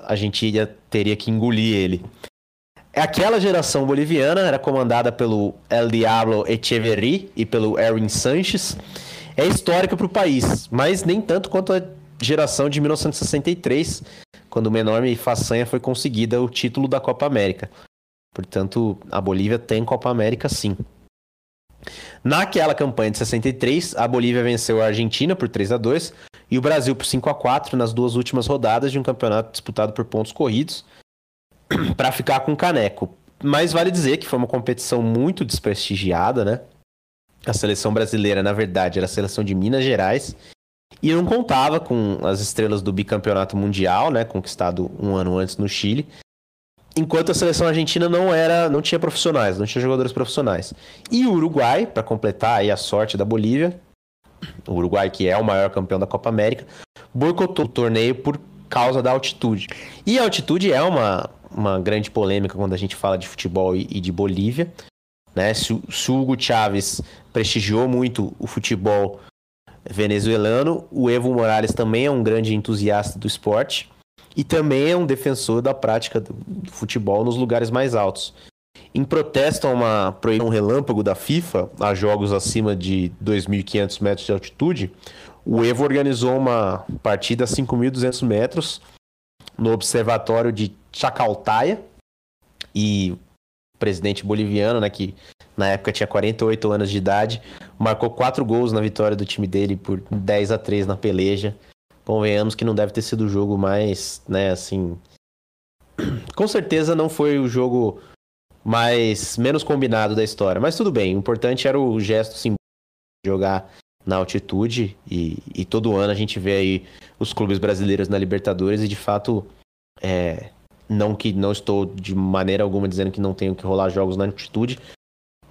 Speaker 2: a Argentina teria que engolir ele. Aquela geração boliviana era comandada pelo El Diablo Echeverri e pelo Erwin Sanches. É histórica para o país, mas nem tanto quanto a geração de 1963, quando uma enorme façanha foi conseguida o título da Copa América. Portanto, a Bolívia tem Copa América sim. Naquela campanha de 63, a Bolívia venceu a Argentina por 3 a 2 e o Brasil por 5 a 4 nas duas últimas rodadas de um campeonato disputado por pontos corridos [CLEARS THROAT] para ficar com o caneco. Mas vale dizer que foi uma competição muito desprestigiada, né? A seleção brasileira, na verdade, era a seleção de Minas Gerais e não contava com as estrelas do bicampeonato mundial, né, conquistado um ano antes no Chile, enquanto a seleção argentina não era, não tinha profissionais, não tinha jogadores profissionais. E o Uruguai, para completar aí a sorte da Bolívia, o Uruguai que é o maior campeão da Copa América, boicotou o torneio por causa da altitude. E a altitude é uma, uma grande polêmica quando a gente fala de futebol e, e de Bolívia. Né? Se, se o Hugo Chávez prestigiou muito o futebol venezuelano, o Evo Morales também é um grande entusiasta do esporte e também é um defensor da prática do futebol nos lugares mais altos. Em protesto a uma proibição relâmpago da FIFA a jogos acima de 2.500 metros de altitude, o Evo organizou uma partida a 5.200 metros no observatório de Chacaltaya e presidente boliviano, né, que na época tinha 48 anos de idade, marcou quatro gols na vitória do time dele por 10 a 3 na peleja convenhamos que não deve ter sido o jogo mais, né, assim. [CLEARS THROAT] Com certeza não foi o jogo mais menos combinado da história, mas tudo bem. O importante era o gesto simbólico de jogar na altitude e, e, todo ano a gente vê aí os clubes brasileiros na Libertadores e de fato é, não que não estou de maneira alguma dizendo que não tenho que rolar jogos na altitude,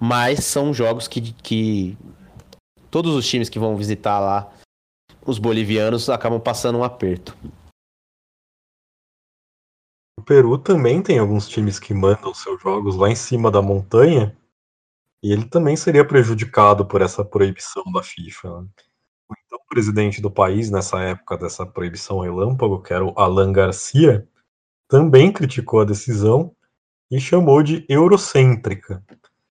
Speaker 2: mas são jogos que, que todos os times que vão visitar lá os bolivianos acabam passando um aperto.
Speaker 1: O Peru também tem alguns times que mandam seus jogos lá em cima da montanha e ele também seria prejudicado por essa proibição da FIFA. Né? O então presidente do país nessa época dessa proibição relâmpago, que era o Alan Garcia, também criticou a decisão e chamou de eurocêntrica,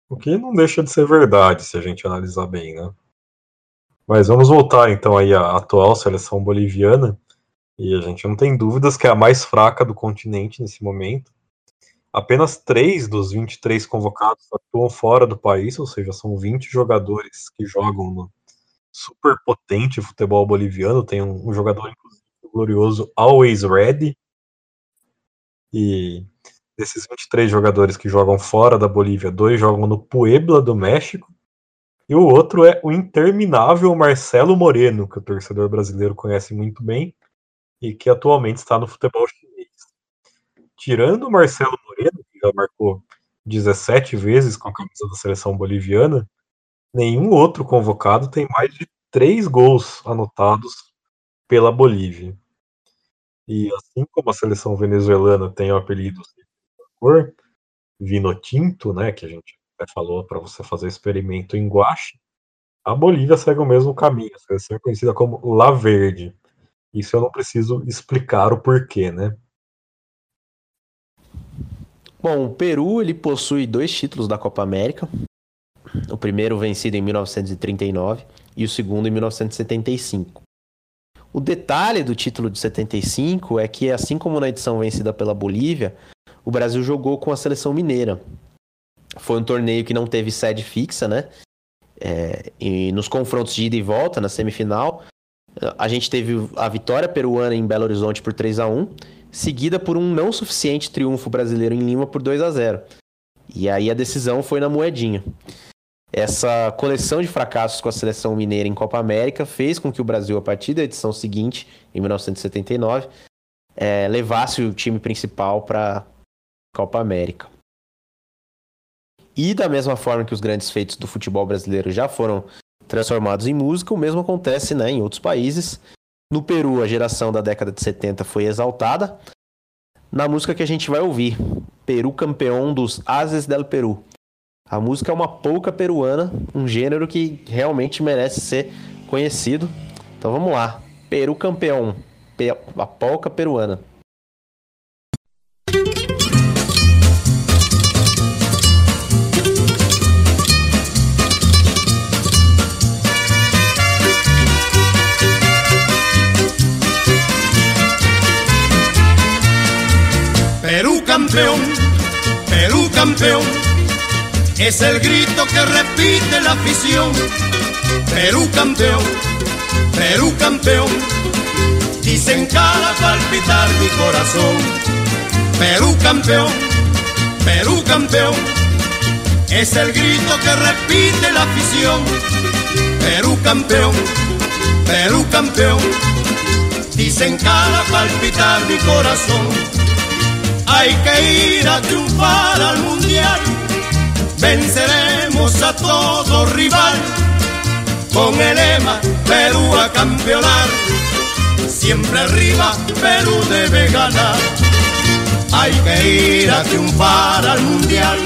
Speaker 1: o que não deixa de ser verdade se a gente analisar bem, né? Mas vamos voltar então aí à atual seleção boliviana. E a gente não tem dúvidas que é a mais fraca do continente nesse momento. Apenas três dos 23 convocados atuam fora do país, ou seja, são 20 jogadores que jogam no super potente futebol boliviano. Tem um, um jogador, inclusive, glorioso Always Ready. E desses 23 jogadores que jogam fora da Bolívia, dois jogam no Puebla do México e o outro é o interminável Marcelo Moreno, que o torcedor brasileiro conhece muito bem e que atualmente está no futebol chinês. Tirando o Marcelo Moreno, que já marcou 17 vezes com a camisa da seleção boliviana, nenhum outro convocado tem mais de três gols anotados pela Bolívia. E assim como a seleção venezuelana tem o apelido cor, vino tinto, né, que a gente falou para você fazer experimento em guache, a Bolívia segue o mesmo caminho, a seleção é conhecida como La Verde. Isso eu não preciso explicar o porquê, né?
Speaker 2: Bom, o Peru ele possui dois títulos da Copa América. O primeiro vencido em 1939 e o segundo em 1975. O detalhe do título de 75 é que, assim como na edição vencida pela Bolívia, o Brasil jogou com a seleção mineira. Foi um torneio que não teve sede fixa, né? É, e nos confrontos de ida e volta, na semifinal, a gente teve a vitória peruana em Belo Horizonte por 3 a 1 seguida por um não suficiente triunfo brasileiro em Lima por 2 a 0 E aí a decisão foi na moedinha. Essa coleção de fracassos com a seleção mineira em Copa América fez com que o Brasil, a partir da edição seguinte, em 1979, é, levasse o time principal para Copa América. E da mesma forma que os grandes feitos do futebol brasileiro já foram transformados em música, o mesmo acontece né, em outros países. No Peru, a geração da década de 70 foi exaltada. Na música que a gente vai ouvir, Peru campeão dos Ases del Peru. A música é uma polca peruana, um gênero que realmente merece ser conhecido. Então vamos lá. Peru campeão, a polca peruana.
Speaker 5: Perú campeón, Perú campeón, es el grito que repite la afición. Perú campeón, Perú campeón, dicen cada palpitar mi corazón. Perú campeón, Perú campeón, es el grito que repite la afición. Perú campeón, Perú campeón, dicen cada palpitar mi corazón hay que ir a triunfar al mundial. Venceremos a todo rival con el lema Perú a campeonar. Siempre arriba, Perú debe ganar. Hay que ir a triunfar al mundial.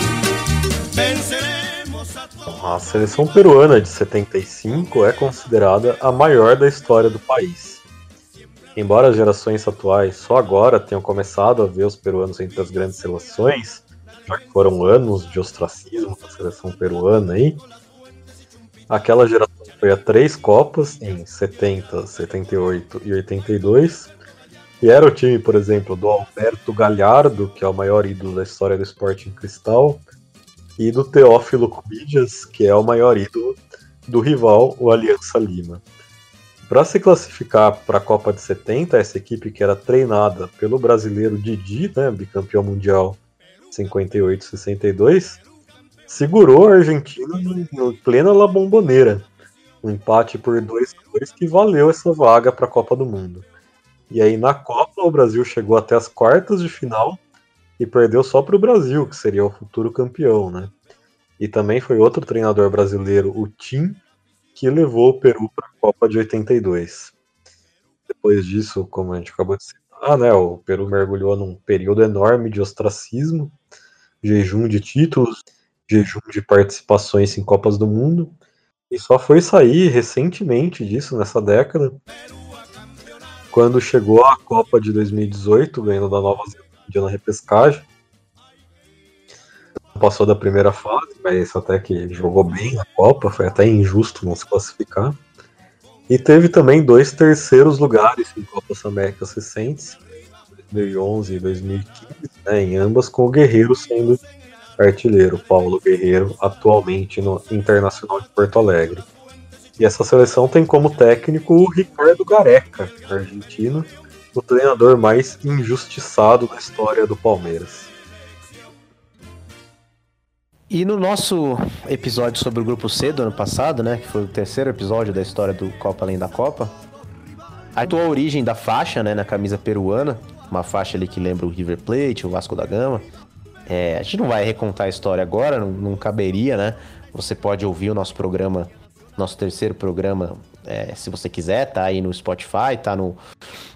Speaker 5: Venceremos a.
Speaker 1: A seleção peruana de 75 é considerada a maior da história do país. Embora as gerações atuais só agora tenham começado a ver os peruanos entre as grandes seleções, já que foram anos de ostracismo da seleção peruana aí, aquela geração foi a três Copas, em 70, 78 e 82, e era o time, por exemplo, do Alberto Galhardo, que é o maior ídolo da história do esporte em cristal, e do Teófilo Cubidias, que é o maior ídolo do rival, o Aliança Lima. Para se classificar para a Copa de 70, essa equipe que era treinada pelo brasileiro Didi, né, bicampeão mundial 58-62, segurou a Argentina em plena La Bombonera. Um empate por 2 2 que valeu essa vaga para a Copa do Mundo. E aí na Copa o Brasil chegou até as quartas de final e perdeu só para o Brasil, que seria o futuro campeão, né? E também foi outro treinador brasileiro, o Tim, que levou o Peru para a Copa de 82. Depois disso, como a gente acabou de citar, né, o Peru mergulhou num período enorme de ostracismo, jejum de títulos, jejum de participações em Copas do Mundo, e só foi sair recentemente disso, nessa década, quando chegou a Copa de 2018, ganhando da Nova Zelândia na repescagem, passou da primeira fase, mas até que jogou bem na Copa, foi até injusto não se classificar. E teve também dois terceiros lugares em Copas Américas recentes, 2011 e 2015, né, em ambas com o Guerreiro sendo artilheiro, Paulo Guerreiro, atualmente no Internacional de Porto Alegre. E essa seleção tem como técnico o Ricardo Gareca, argentino, o treinador mais injustiçado da história do Palmeiras.
Speaker 2: E no nosso episódio sobre o Grupo C do ano passado, né, que foi o terceiro episódio da história do Copa Além da Copa, a tua origem da faixa, né, na camisa peruana, uma faixa ali que lembra o River Plate, o Vasco da Gama. É, a gente não vai recontar a história agora, não, não caberia, né? Você pode ouvir o nosso programa, nosso terceiro programa, é, se você quiser, tá aí no Spotify, tá, no,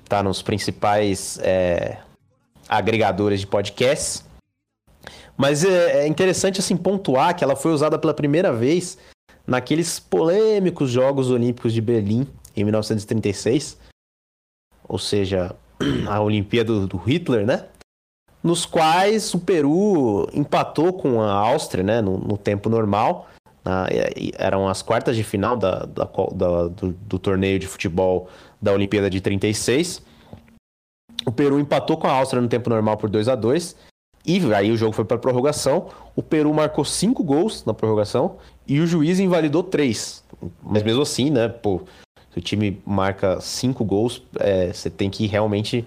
Speaker 2: tá nos principais é, agregadores de podcasts. Mas é, é interessante assim pontuar que ela foi usada pela primeira vez naqueles polêmicos Jogos Olímpicos de Berlim em 1936, ou seja, [CLEARS THROAT] a Olimpíada do Hitler, né? Nos quais o Peru empatou com a Áustria, né? No, no tempo normal. Na, eram as quartas de final da, da, da do, do, torneio de futebol da Olimpíada de 36. O Peru empatou com a Áustria no tempo normal por 2 a 2 e aí o jogo foi para prorrogação. O Peru marcou cinco gols na prorrogação e o juiz invalidou três. Mas mesmo assim, né? Pô, se o time marca cinco gols, é, você tem que realmente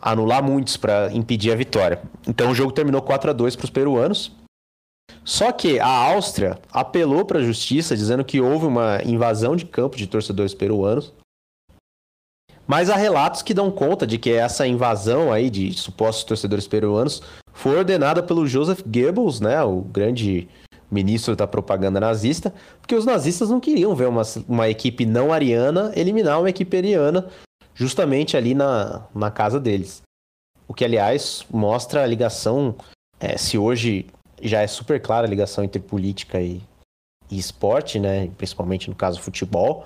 Speaker 2: anular muitos para impedir a vitória. Então o jogo terminou 4 a 2 para os peruanos. Só que a Áustria apelou para a justiça dizendo que houve uma invasão de campo de torcedores peruanos. Mas há relatos que dão conta de que essa invasão aí de supostos torcedores peruanos foi ordenada pelo Joseph Goebbels, né, o grande ministro da propaganda nazista, porque os nazistas não queriam ver uma, uma equipe não ariana eliminar uma equipe ariana justamente ali na, na casa deles. O que, aliás, mostra a ligação, é, se hoje já é super clara a ligação entre política e, e esporte, né, principalmente no caso futebol,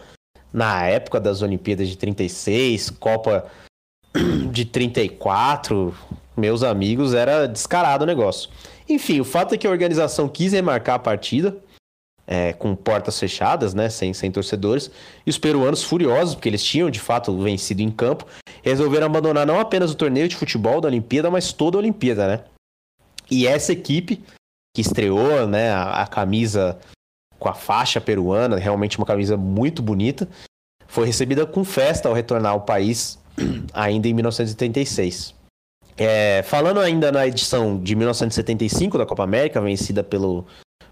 Speaker 2: na época das Olimpíadas de 36, Copa [CLEARS THROAT] de 34, meus amigos, era descarado o negócio. Enfim, o fato é que a organização quis remarcar a partida é, com portas fechadas, né, sem, sem torcedores, e os peruanos furiosos, porque eles tinham de fato vencido em campo, resolveram abandonar não apenas o torneio de futebol da Olimpíada, mas toda a Olimpíada, né? E essa equipe que estreou, né, a, a camisa com a faixa peruana, realmente uma camisa muito bonita, foi recebida com festa ao retornar ao país [CLEARS THROAT] ainda em 1986. É, falando ainda na edição de 1975 da Copa América, vencida pelo,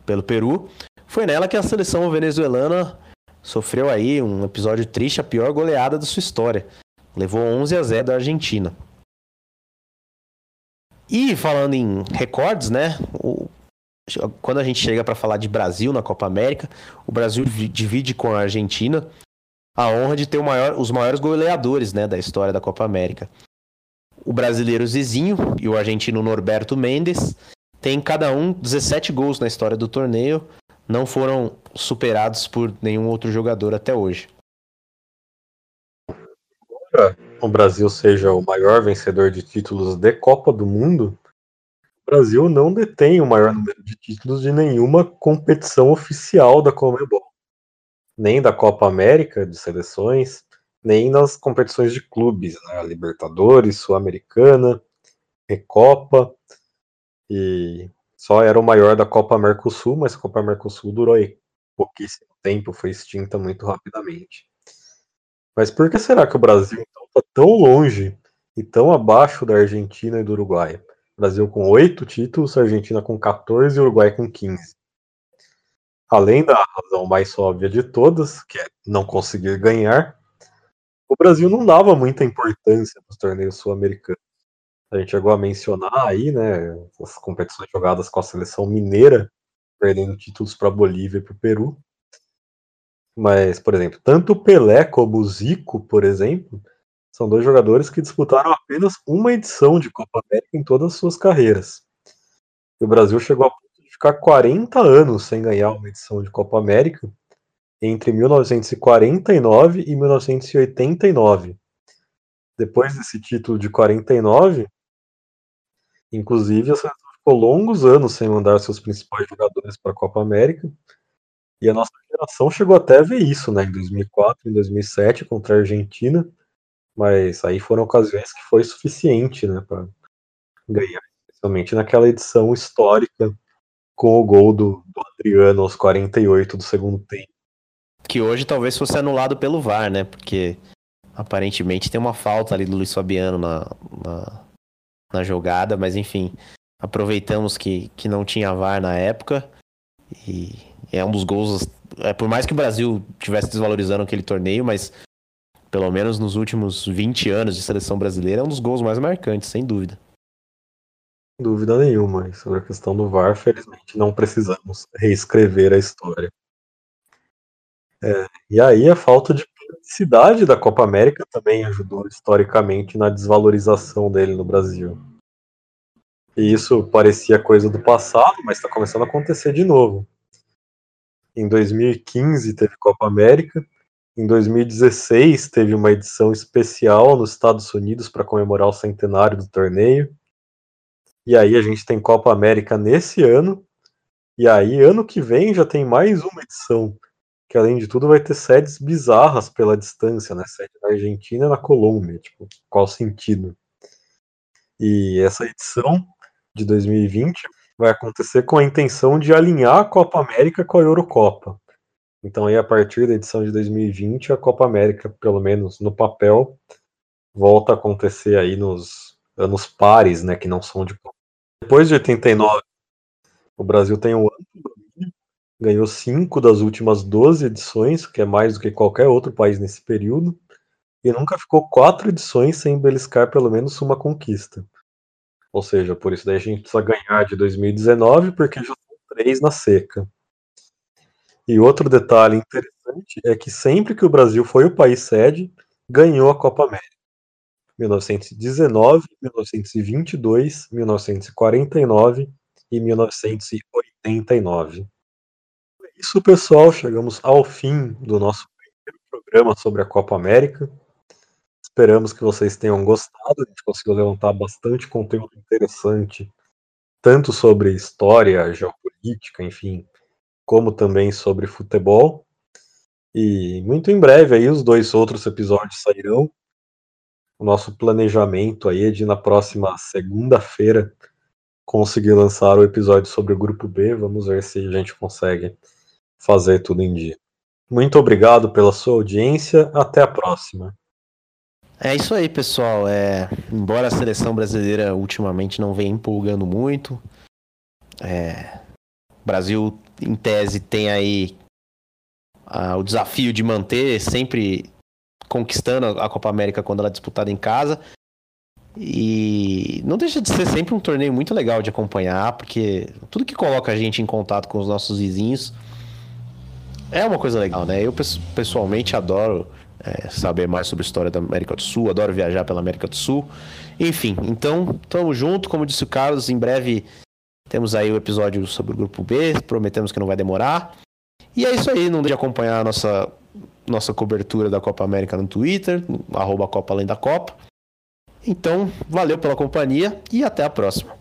Speaker 2: pelo Peru, foi nela que a seleção venezuelana sofreu aí um episódio triste, a pior goleada da sua história. Levou 11 a 0 da Argentina. E falando em recordes, né? Quando a gente chega para falar de Brasil na Copa América, o Brasil divide com a Argentina a honra de ter maior, os maiores goleadores né, da história da Copa América o brasileiro Zizinho e o argentino Norberto Mendes têm cada um 17 gols na história do torneio, não foram superados por nenhum outro jogador até hoje.
Speaker 1: O Brasil seja o maior vencedor de títulos de Copa do Mundo, Brasil não detém o maior número de títulos de nenhuma competição oficial da Comebol, nem da Copa América de seleções, nem nas competições de clubes, né? Libertadores, Sul-Americana, Recopa, e só era o maior da Copa Mercosul, mas a Copa Mercosul durou aí pouquíssimo tempo, foi extinta muito rapidamente. Mas por que será que o Brasil está então, tão longe e tão abaixo da Argentina e do Uruguai? Brasil com oito títulos, Argentina com 14 e Uruguai com 15. Além da razão mais óbvia de todas, que é não conseguir ganhar, o Brasil não dava muita importância nos torneios sul-americanos. A gente chegou a mencionar aí, né, as competições jogadas com a seleção mineira, perdendo títulos para Bolívia e para o Peru. Mas, por exemplo, tanto o Pelé como o Zico, por exemplo, são dois jogadores que disputaram apenas uma edição de Copa América em todas as suas carreiras. E o Brasil chegou a ficar 40 anos sem ganhar uma edição de Copa América, entre 1949 e 1989. Depois desse título de 49, inclusive a seleção ficou longos anos sem mandar seus principais jogadores para a Copa América. E a nossa geração chegou até a ver isso, né, em 2004, em 2007 contra a Argentina, mas aí foram ocasiões que foi suficiente, né, para ganhar, especialmente naquela edição histórica com o gol do, do Adriano aos 48 do segundo tempo
Speaker 2: que hoje talvez fosse anulado pelo VAR, né? Porque aparentemente tem uma falta ali do Luiz Fabiano na, na, na jogada, mas enfim, aproveitamos que, que não tinha VAR na época e é um dos gols. É, por mais que o Brasil tivesse desvalorizando aquele torneio, mas pelo menos nos últimos 20 anos de seleção brasileira, é um dos gols mais marcantes, sem dúvida.
Speaker 1: dúvida nenhuma. sobre a questão do VAR, felizmente não precisamos reescrever a história. É, e aí a falta de publicidade da Copa América também ajudou historicamente na desvalorização dele no Brasil. E isso parecia coisa do passado, mas está começando a acontecer de novo. Em 2015 teve Copa América, em 2016 teve uma edição especial nos Estados Unidos para comemorar o centenário do torneio. E aí a gente tem Copa América nesse ano. E aí ano que vem já tem mais uma edição, que além de tudo vai ter sedes bizarras pela distância, né? Sede na Argentina e na Colômbia, tipo, qual sentido? E essa edição de 2020 vai acontecer com a intenção de alinhar a Copa América com a Eurocopa. Então aí a partir da edição de 2020 a Copa América, pelo menos no papel, volta a acontecer aí nos anos pares, né, que não são de depois de 89, o Brasil tem um ano ganhou cinco das últimas 12 edições, que é mais do que qualquer outro país nesse período, e nunca ficou quatro edições sem beliscar pelo menos uma conquista. Ou seja, por isso daí a gente precisa ganhar de 2019, porque já são três na seca. E outro detalhe interessante é que sempre que o Brasil foi o país sede, ganhou a Copa América. 1919, 1922, 1949 e 1989. É isso, pessoal. Chegamos ao fim do nosso primeiro programa sobre a Copa América. Esperamos que vocês tenham gostado. A gente conseguiu levantar bastante conteúdo interessante, tanto sobre história, geopolítica, enfim, como também sobre futebol. E muito em breve aí os dois outros episódios sairão o nosso planejamento aí é de na próxima segunda-feira conseguir lançar o episódio sobre o grupo B. Vamos ver se a gente consegue fazer tudo em dia. Muito obrigado pela sua audiência. Até a próxima.
Speaker 2: É isso aí, pessoal. É, embora a seleção brasileira ultimamente não venha empolgando muito, é, o Brasil, em tese, tem aí ah, o desafio de manter sempre conquistando a Copa América quando ela é disputada em casa. E não deixa de ser sempre um torneio muito legal de acompanhar, porque tudo que coloca a gente em contato com os nossos vizinhos é uma coisa legal, né? Eu pessoalmente adoro é, saber mais sobre a história da América do Sul, adoro viajar pela América do Sul. Enfim, então, tamo junto, como disse o Carlos, em breve temos aí o episódio sobre o grupo B, prometemos que não vai demorar. E é isso aí, não deixe de acompanhar a nossa nossa cobertura da Copa América no Twitter, arroba Copa Além da Copa. Então, valeu pela companhia e até a próxima.